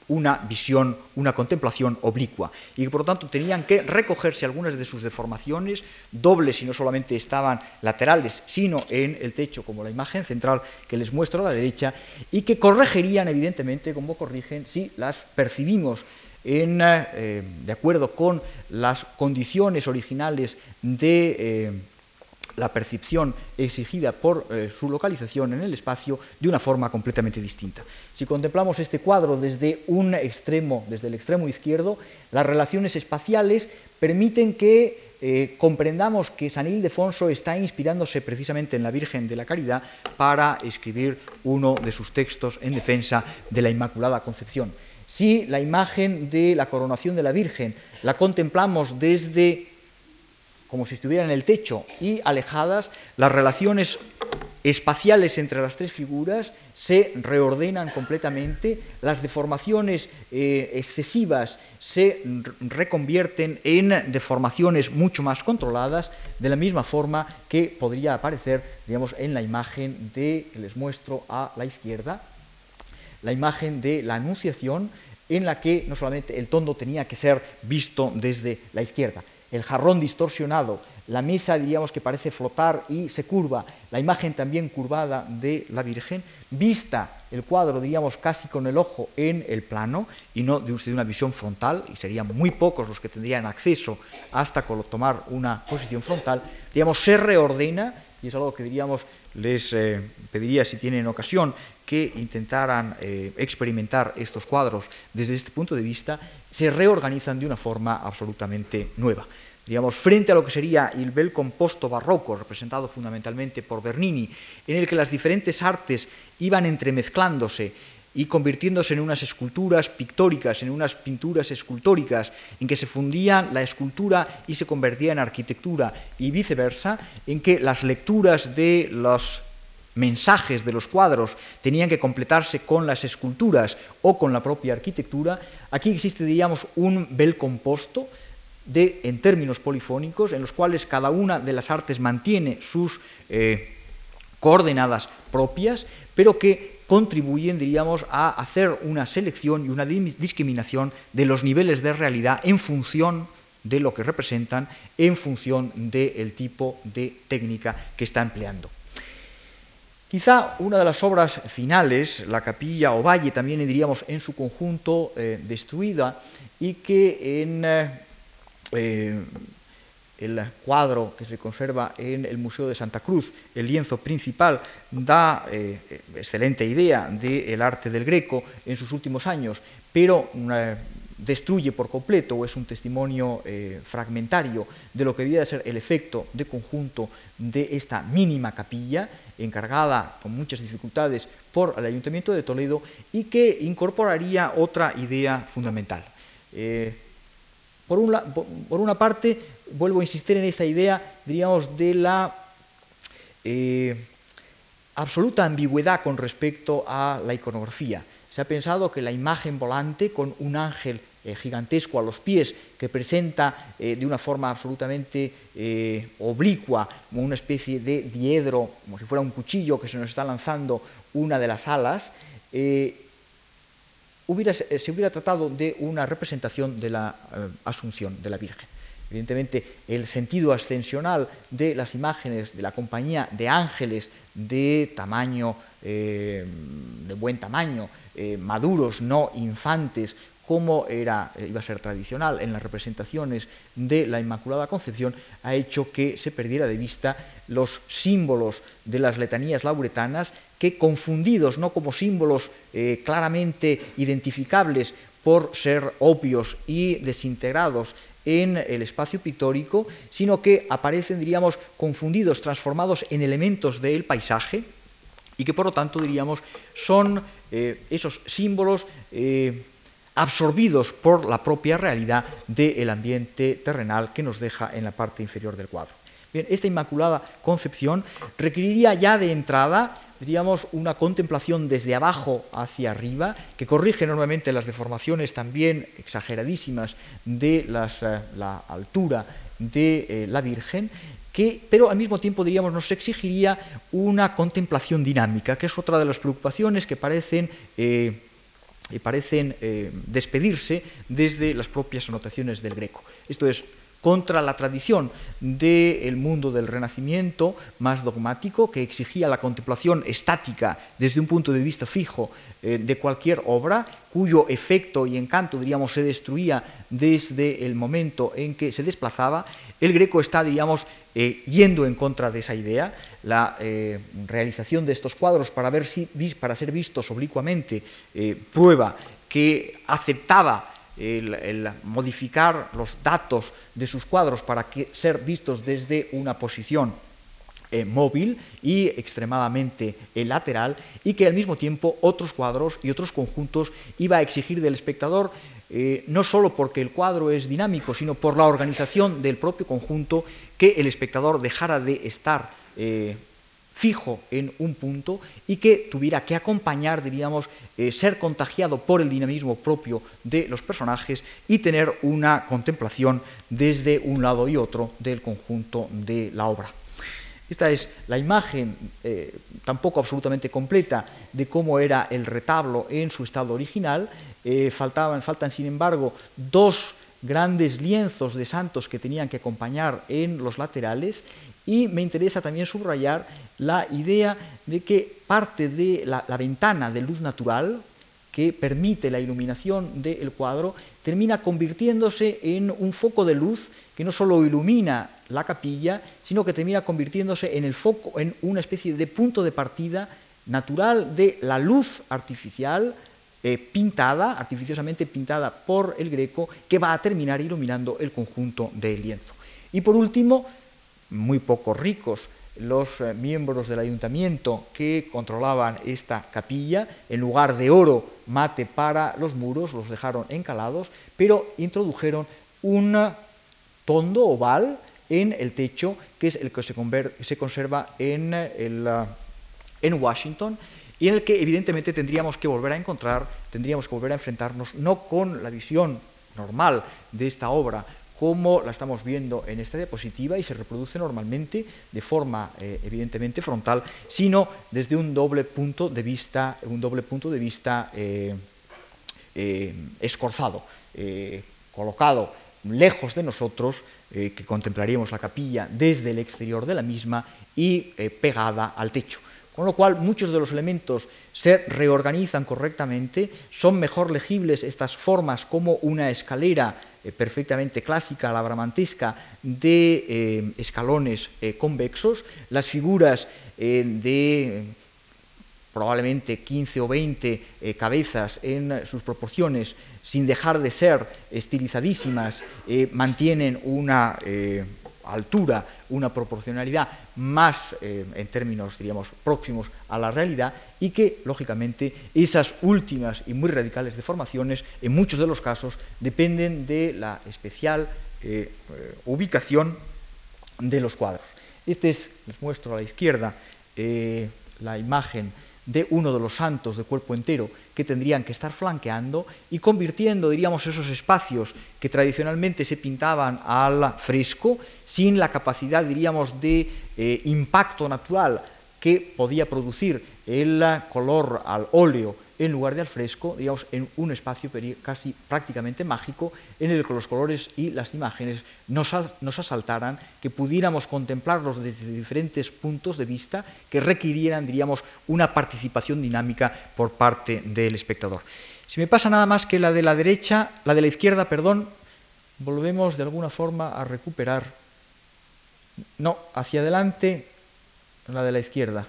una visión, una contemplación oblicua, y que por lo tanto tenían que recogerse algunas de sus deformaciones, dobles y no solamente estaban laterales, sino en el techo, como la imagen central que les muestro a la derecha, y que corregirían evidentemente, como corrigen, si las percibimos en, eh, de acuerdo con las condiciones originales de... Eh, la percepción exigida por eh, su localización en el espacio de una forma completamente distinta. Si contemplamos este cuadro desde un extremo, desde el extremo izquierdo, las relaciones espaciales permiten que eh, comprendamos que San Ildefonso está inspirándose precisamente en la Virgen de la Caridad para escribir uno de sus textos en defensa de la Inmaculada Concepción. Si la imagen de la coronación de la Virgen la contemplamos desde como si estuvieran en el techo y alejadas, las relaciones espaciales entre las tres figuras se reordenan completamente, las deformaciones eh, excesivas se reconvierten en deformaciones mucho más controladas, de la misma forma que podría aparecer, digamos, en la imagen de, que les muestro a la izquierda, la imagen de la Anunciación, en la que no solamente el tondo tenía que ser visto desde la izquierda, el jarrón distorsionado, la mesa, diríamos, que parece flotar y se curva, la imagen también curvada de la Virgen, vista el cuadro, diríamos, casi con el ojo en el plano y no de una visión frontal, y serían muy pocos los que tendrían acceso hasta tomar una posición frontal, digamos, se reordena, y es algo que diríamos, les eh, pediría si tienen ocasión que intentaran eh, experimentar estos cuadros desde este punto de vista, se reorganizan de una forma absolutamente nueva digamos, frente a lo que sería el bel composto barroco, representado fundamentalmente por Bernini, en el que las diferentes artes iban entremezclándose y convirtiéndose en unas esculturas pictóricas, en unas pinturas escultóricas, en que se fundía la escultura y se convertía en arquitectura, y viceversa, en que las lecturas de los mensajes de los cuadros tenían que completarse con las esculturas o con la propia arquitectura, aquí existe, un bel composto, de, en términos polifónicos, en los cuales cada una de las artes mantiene sus eh, coordenadas propias, pero que contribuyen, diríamos, a hacer una selección y una discriminación de los niveles de realidad en función de lo que representan, en función del tipo de técnica que está empleando. Quizá una de las obras finales, la capilla o valle, también diríamos en su conjunto eh, destruida y que en eh, eh, el cuadro que se conserva en el Museo de Santa Cruz, el lienzo principal, da eh, excelente idea del arte del Greco en sus últimos años, pero eh, destruye por completo o es un testimonio fragmentario de lo que debía ser el efecto de conjunto de esta mínima capilla, encargada con muchas dificultades por el Ayuntamiento de Toledo y que incorporaría otra idea fundamental. Por, una parte, vuelvo a insistir en esta idea, diríamos, de la eh, absoluta ambigüedad con respecto a la iconografía. Se ha pensado que la imagen volante con un ángel eh, gigantesco a los pies que presenta eh, de una forma absolutamente oblicua, como una especie de diedro, como si fuera un cuchillo que se nos está lanzando una de las alas, hubiera, se hubiera tratado de una representación de la Asunción de la Virgen. Evidentemente, el sentido ascensional de las imágenes de la compañía de ángeles de tamaño, de buen tamaño, maduros, no infantes, como era, eh, iba a ser tradicional en las representaciones de la Inmaculada Concepción, ha hecho que se perdiera de vista los símbolos de las letanías lauretanas que confundidos no como símbolos eh, claramente identificables por ser obvios y desintegrados en el espacio pictórico, sino que aparecen, diríamos, confundidos, transformados en elementos del paisaje y que por lo tanto, diríamos, son eh, esos símbolos absorbidos por la propia realidad del ambiente terrenal que nos deja en la parte inferior del cuadro. Bien, esta Inmaculada Concepción requeriría ya de entrada, diríamos, una contemplación desde abajo hacia arriba, que corrige enormemente las deformaciones también exageradísimas de eh, la altura de eh, la Virgen, que, pero al mismo tiempo, diríamos, nos exigiría una contemplación dinámica, que es otra de las preocupaciones que parecen eh, parecen despedirse desde las propias anotaciones del Greco. Esto es contra la tradición del mundo del Renacimiento más dogmático, que exigía la contemplación estática desde un punto de vista fijo eh, de cualquier obra, cuyo efecto y encanto, diríamos, se destruía desde el momento en que se desplazaba, el Greco está, diríamos, eh, yendo en contra de esa idea. La eh, realización de estos cuadros para, ver si, para ser vistos oblicuamente prueba que aceptaba el, modificar los datos de sus cuadros para que, ser vistos desde una posición eh, móvil y extremadamente eh, lateral y que al mismo tiempo otros cuadros y otros conjuntos iba a exigir del espectador eh, no solo porque el cuadro es dinámico, sino por la organización del propio conjunto, que el espectador dejara de estar fijo en un punto y que tuviera que acompañar, diríamos, eh, ser contagiado por el dinamismo propio de los personajes y tener una contemplación desde un lado y otro del conjunto de la obra. Esta es la imagen, eh, tampoco absolutamente completa, de cómo era el retablo en su estado original. Eh, faltaban, faltan, sin embargo, dos grandes lienzos de santos que tenían que acompañar en los laterales y me interesa también subrayar la idea de que parte de la, ventana de luz natural que permite la iluminación del cuadro termina convirtiéndose en un foco de luz que no solo ilumina la capilla, sino que termina convirtiéndose en el foco, en una especie de punto de partida natural de la luz artificial eh, pintada, artificiosamente pintada por el greco, que va a terminar iluminando el conjunto del lienzo. Y por último, muy poco ricos los eh, miembros del ayuntamiento que controlaban esta capilla, en lugar de oro mate para los muros, los dejaron encalados, pero introdujeron un tondo oval en el techo, que es el que se, conserva en, el, eh, en Washington, y en el que evidentemente tendríamos que volver a encontrar, tendríamos que volver a enfrentarnos no con la visión normal de esta obra como la estamos viendo en esta diapositiva y se reproduce normalmente de forma eh, evidentemente frontal, sino desde un doble punto de vista, un doble punto de vista eh, eh, escorzado, colocado lejos de nosotros, que contemplaríamos la capilla desde el exterior de la misma y pegada al techo. Con lo cual muchos de los elementos se reorganizan correctamente, son mejor legibles estas formas como una escalera eh, perfectamente clásica, labramantesca, de eh, escalones eh, convexos, las figuras de probablemente 15 o 20 cabezas en sus proporciones, sin dejar de ser estilizadísimas, mantienen una altura, una proporcionalidad más, eh, en términos, diríamos, próximos a la realidad y que, lógicamente, esas últimas y muy radicales deformaciones, en muchos de los casos, dependen de la especial eh, eh, ubicación de los cuadros. Este es, les muestro a la izquierda, la imagen de uno de los santos de cuerpo entero que tendrían que estar flanqueando y convirtiendo, diríamos, esos espacios que tradicionalmente se pintaban al fresco, sin la capacidad, diríamos, de eh, impacto natural que podía producir el color al óleo en lugar de al fresco, digamos, en un espacio casi prácticamente mágico en el que los colores y las imágenes nos, nos, asaltaran, que pudiéramos contemplarlos desde diferentes puntos de vista que requirieran, diríamos, una participación dinámica por parte del espectador. Si me pasa nada más que la de la derecha, la de la izquierda, perdón, volvemos de alguna forma a recuperar. No, hacia adelante, la de la izquierda.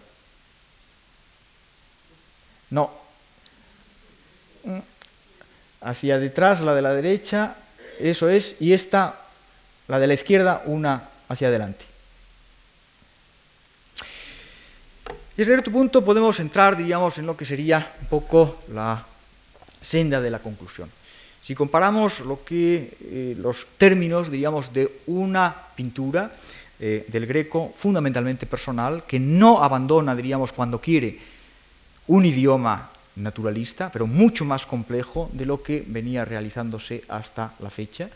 No, hacia detrás la de la derecha, eso es, y esta, la de la izquierda, una hacia adelante. Y desde cierto punto podemos entrar, diríamos, en lo que sería un poco la senda de la conclusión. Si comparamos lo que, eh, los términos, diríamos, de una pintura eh, del greco fundamentalmente personal, que no abandona, diríamos, cuando quiere un idioma naturalista, pero mucho más complejo de lo que venía realizándose hasta la fecha,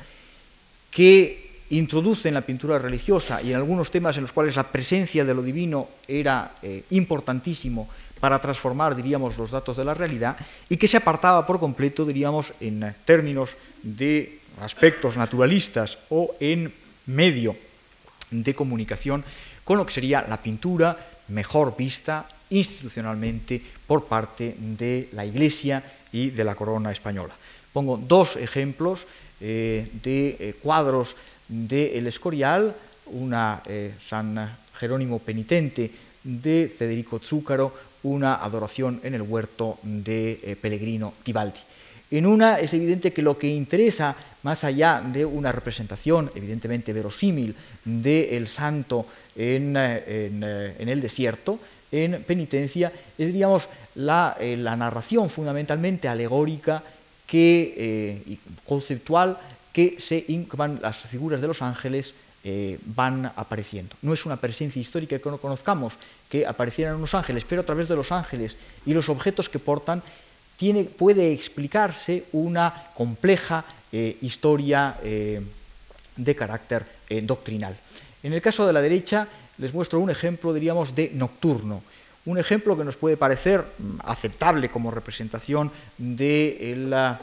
que introduce en la pintura religiosa y en algunos temas en los cuales la presencia de lo divino era eh, importantísimo para transformar, diríamos, los datos de la realidad y que se apartaba por completo, diríamos, en términos de aspectos naturalistas o en medio de comunicación con lo que sería la pintura mejor vista institucionalmente por parte de la Iglesia y de la corona española. Pongo dos ejemplos eh, de eh, cuadros de El Escorial, una eh, San Jerónimo Penitente de Federico Zúcaro, una adoración en el huerto de Pellegrino Tibaldi. En una es evidente que lo que interesa, más allá de una representación evidentemente verosímil del santo en, en el desierto, en penitencia es, diríamos, la, eh, narración fundamentalmente alegórica que, eh, conceptual que se van, las figuras de los ángeles eh, van apareciendo. No es una presencia histórica que no conozcamos que aparecieran unos ángeles, pero a través de los ángeles y los objetos que portan tiene, puede explicarse una compleja historia de carácter doctrinal. En el caso de la derecha, les muestro un ejemplo, diríamos, de nocturno. Un ejemplo que nos puede parecer mm, aceptable como representación de la,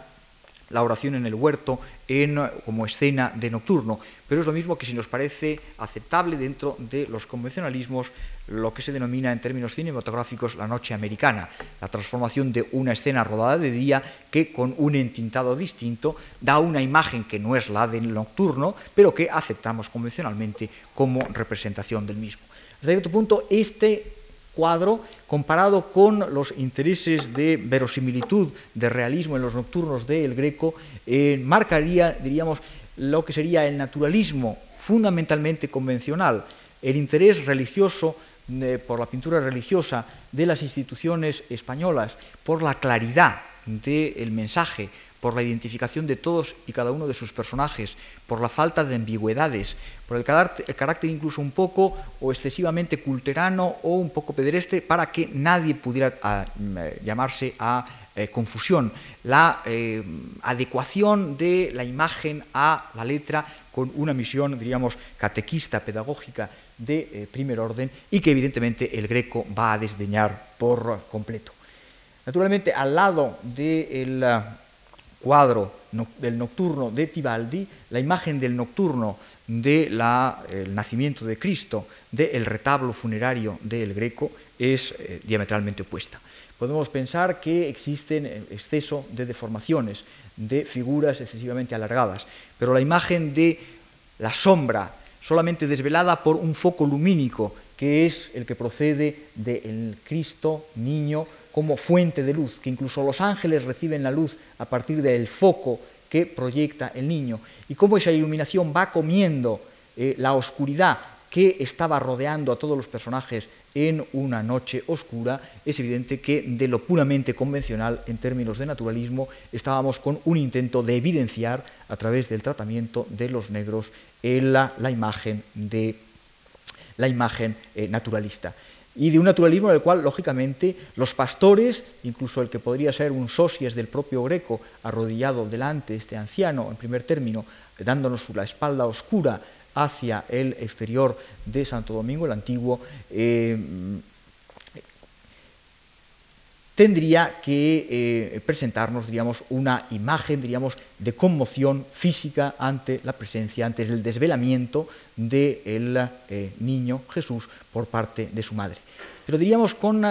oración en el huerto en, como escena de nocturno, pero es lo mismo que si nos parece aceptable dentro de los convencionalismos lo que se denomina en términos cinematográficos la noche americana, la transformación de una escena rodada de día que con un entintado distinto da una imagen que no es la del nocturno, pero que aceptamos convencionalmente como representación del mismo. Hasta cierto punto, este cuadro, comparado con los intereses de verosimilitud, de realismo en los nocturnos del Greco, eh, marcaría, diríamos, lo que sería el naturalismo fundamentalmente convencional, el interés religioso por la pintura religiosa de las instituciones españolas, por la claridad del mensaje, por la identificación de todos y cada uno de sus personajes, por la falta de ambigüedades, por el carácter, incluso un poco o excesivamente culterano o un poco pedestre para que nadie pudiera ah, mm, llamarse a eh, confusión, la eh, adecuación de la imagen a la letra con una misión, diríamos, catequista, pedagógica de eh, primer orden y que evidentemente el greco va a desdeñar por completo. Naturalmente, al lado del ah, cuadro del nocturno de Tibaldi, la imagen del nocturno del nacimiento de Cristo, del retablo funerario del greco, es diametralmente opuesta. Podemos pensar que existen exceso de deformaciones, de figuras excesivamente alargadas, pero la imagen de la sombra solamente desvelada por un foco lumínico, que es el que procede del Cristo niño como fuente de luz, que incluso los ángeles reciben la luz a partir del foco que proyecta el niño, y cómo esa iluminación va comiendo eh, la oscuridad que estaba rodeando a todos los personajes en una noche oscura, es evidente que de lo puramente convencional en términos de naturalismo estábamos con un intento de evidenciar a través del tratamiento de los negros la, imagen, de, la imagen eh, naturalista. Y de un naturalismo en el cual, lógicamente, los pastores, incluso el que podría ser un sosies del propio Greco, arrodillado delante de este anciano, en primer término, dándonos la espalda oscura hacia el exterior de Santo Domingo el Antiguo, eh, tendría que eh, presentarnos, diríamos, una imagen, diríamos, de conmoción física ante la presencia, ante el desvelamiento del eh, niño Jesús por parte de su madre. Pero diríamos con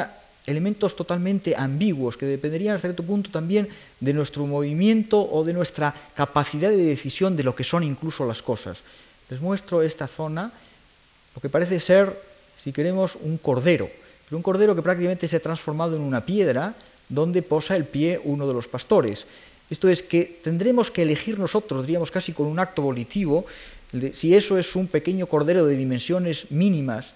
elementos totalmente ambiguos que dependerían hasta cierto punto también de nuestro movimiento o de nuestra capacidad de decisión de lo que son incluso las cosas. Les muestro esta zona, lo que parece ser, si queremos, un cordero, un cordero que prácticamente se ha transformado en una piedra donde posa el pie uno de los pastores. Esto es que tendremos que elegir nosotros, diríamos casi con un acto volitivo, si eso es un pequeño cordero de dimensiones mínimas,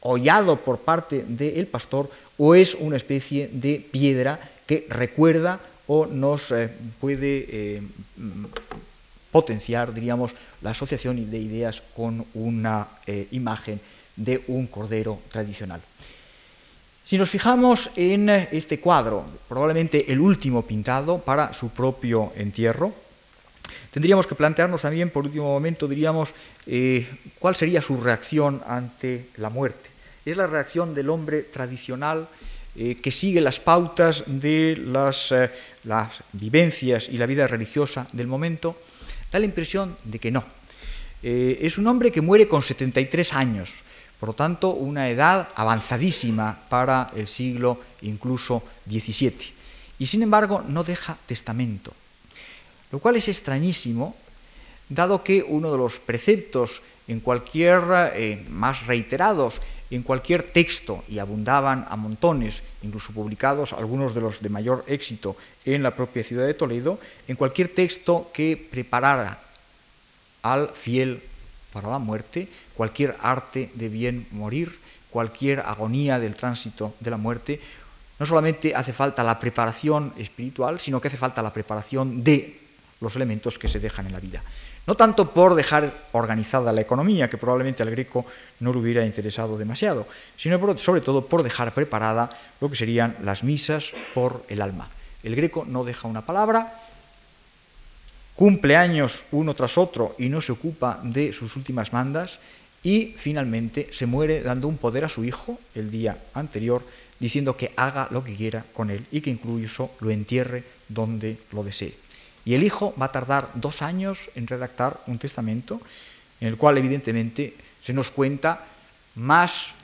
hollado por parte del pastor, o es una especie de piedra que recuerda o nos eh, puede eh, potenciar, diríamos, la asociación de ideas con una eh, imagen de un cordero tradicional. Si nos fijamos en este cuadro, probablemente el último pintado para su propio entierro, tendríamos que plantearnos también, por último momento, diríamos, cuál sería su reacción ante la muerte es la reacción del hombre tradicional eh, que sigue las pautas de las, eh, vivencias y la vida religiosa del momento, da la impresión de que no. Eh, es un hombre que muere con 73 años, por lo tanto una edad avanzadísima para el siglo incluso XVII. Y sin embargo no deja testamento, lo cual es extrañísimo, dado que uno de los preceptos en cualquier más reiterados en cualquier texto, y abundaban a montones, incluso publicados algunos de los de mayor éxito en la propia ciudad de Toledo, en cualquier texto que preparara al fiel para la muerte, cualquier arte de bien morir, cualquier agonía del tránsito de la muerte, no solamente hace falta la preparación espiritual, sino que hace falta la preparación de los elementos que se dejan en la vida. No tanto por dejar organizada la economía, que probablemente al greco no le hubiera interesado demasiado, sino sobre todo por dejar preparada lo que serían las misas por el alma. El greco no deja una palabra, cumple años uno tras otro y no se ocupa de sus últimas mandas y finalmente se muere dando un poder a su hijo el día anterior, diciendo que haga lo que quiera con él y que incluso lo entierre donde lo desee. Y el hijo va a tardar dos años en redactar un testamento en el cual evidentemente se nos cuenta más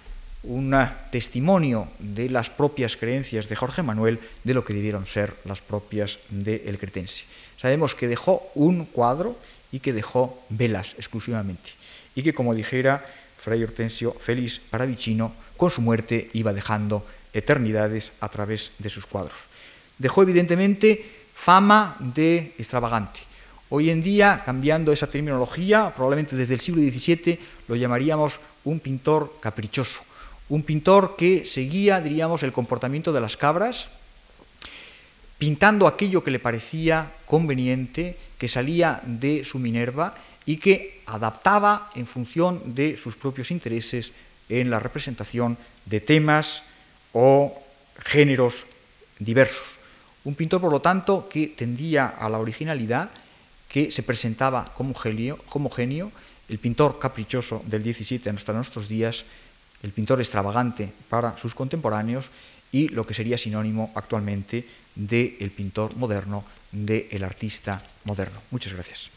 un testimonio de las propias creencias de Jorge Manuel de lo que debieron ser las propias del cretense. Sabemos que dejó un cuadro y que dejó velas exclusivamente, y que como dijera Fray Hortensio Félix Paravicino, con su muerte iba dejando eternidades a través de sus cuadros. Dejó evidentemente fama de extravagante. Hoy en día, cambiando esa terminología, probablemente desde el siglo XVII lo llamaríamos un pintor caprichoso, un pintor que seguía, diríamos, el comportamiento de las cabras, pintando aquello que le parecía conveniente, que salía de su Minerva y que adaptaba en función de sus propios intereses en la representación de temas o géneros diversos. Un pintor, por lo tanto, que tendía a la originalidad, que se presentaba como genio, como genio el pintor caprichoso del 17 hasta nuestros días, el pintor extravagante para sus contemporáneos y lo que sería sinónimo actualmente del pintor moderno, del artista moderno. Muchas gracias.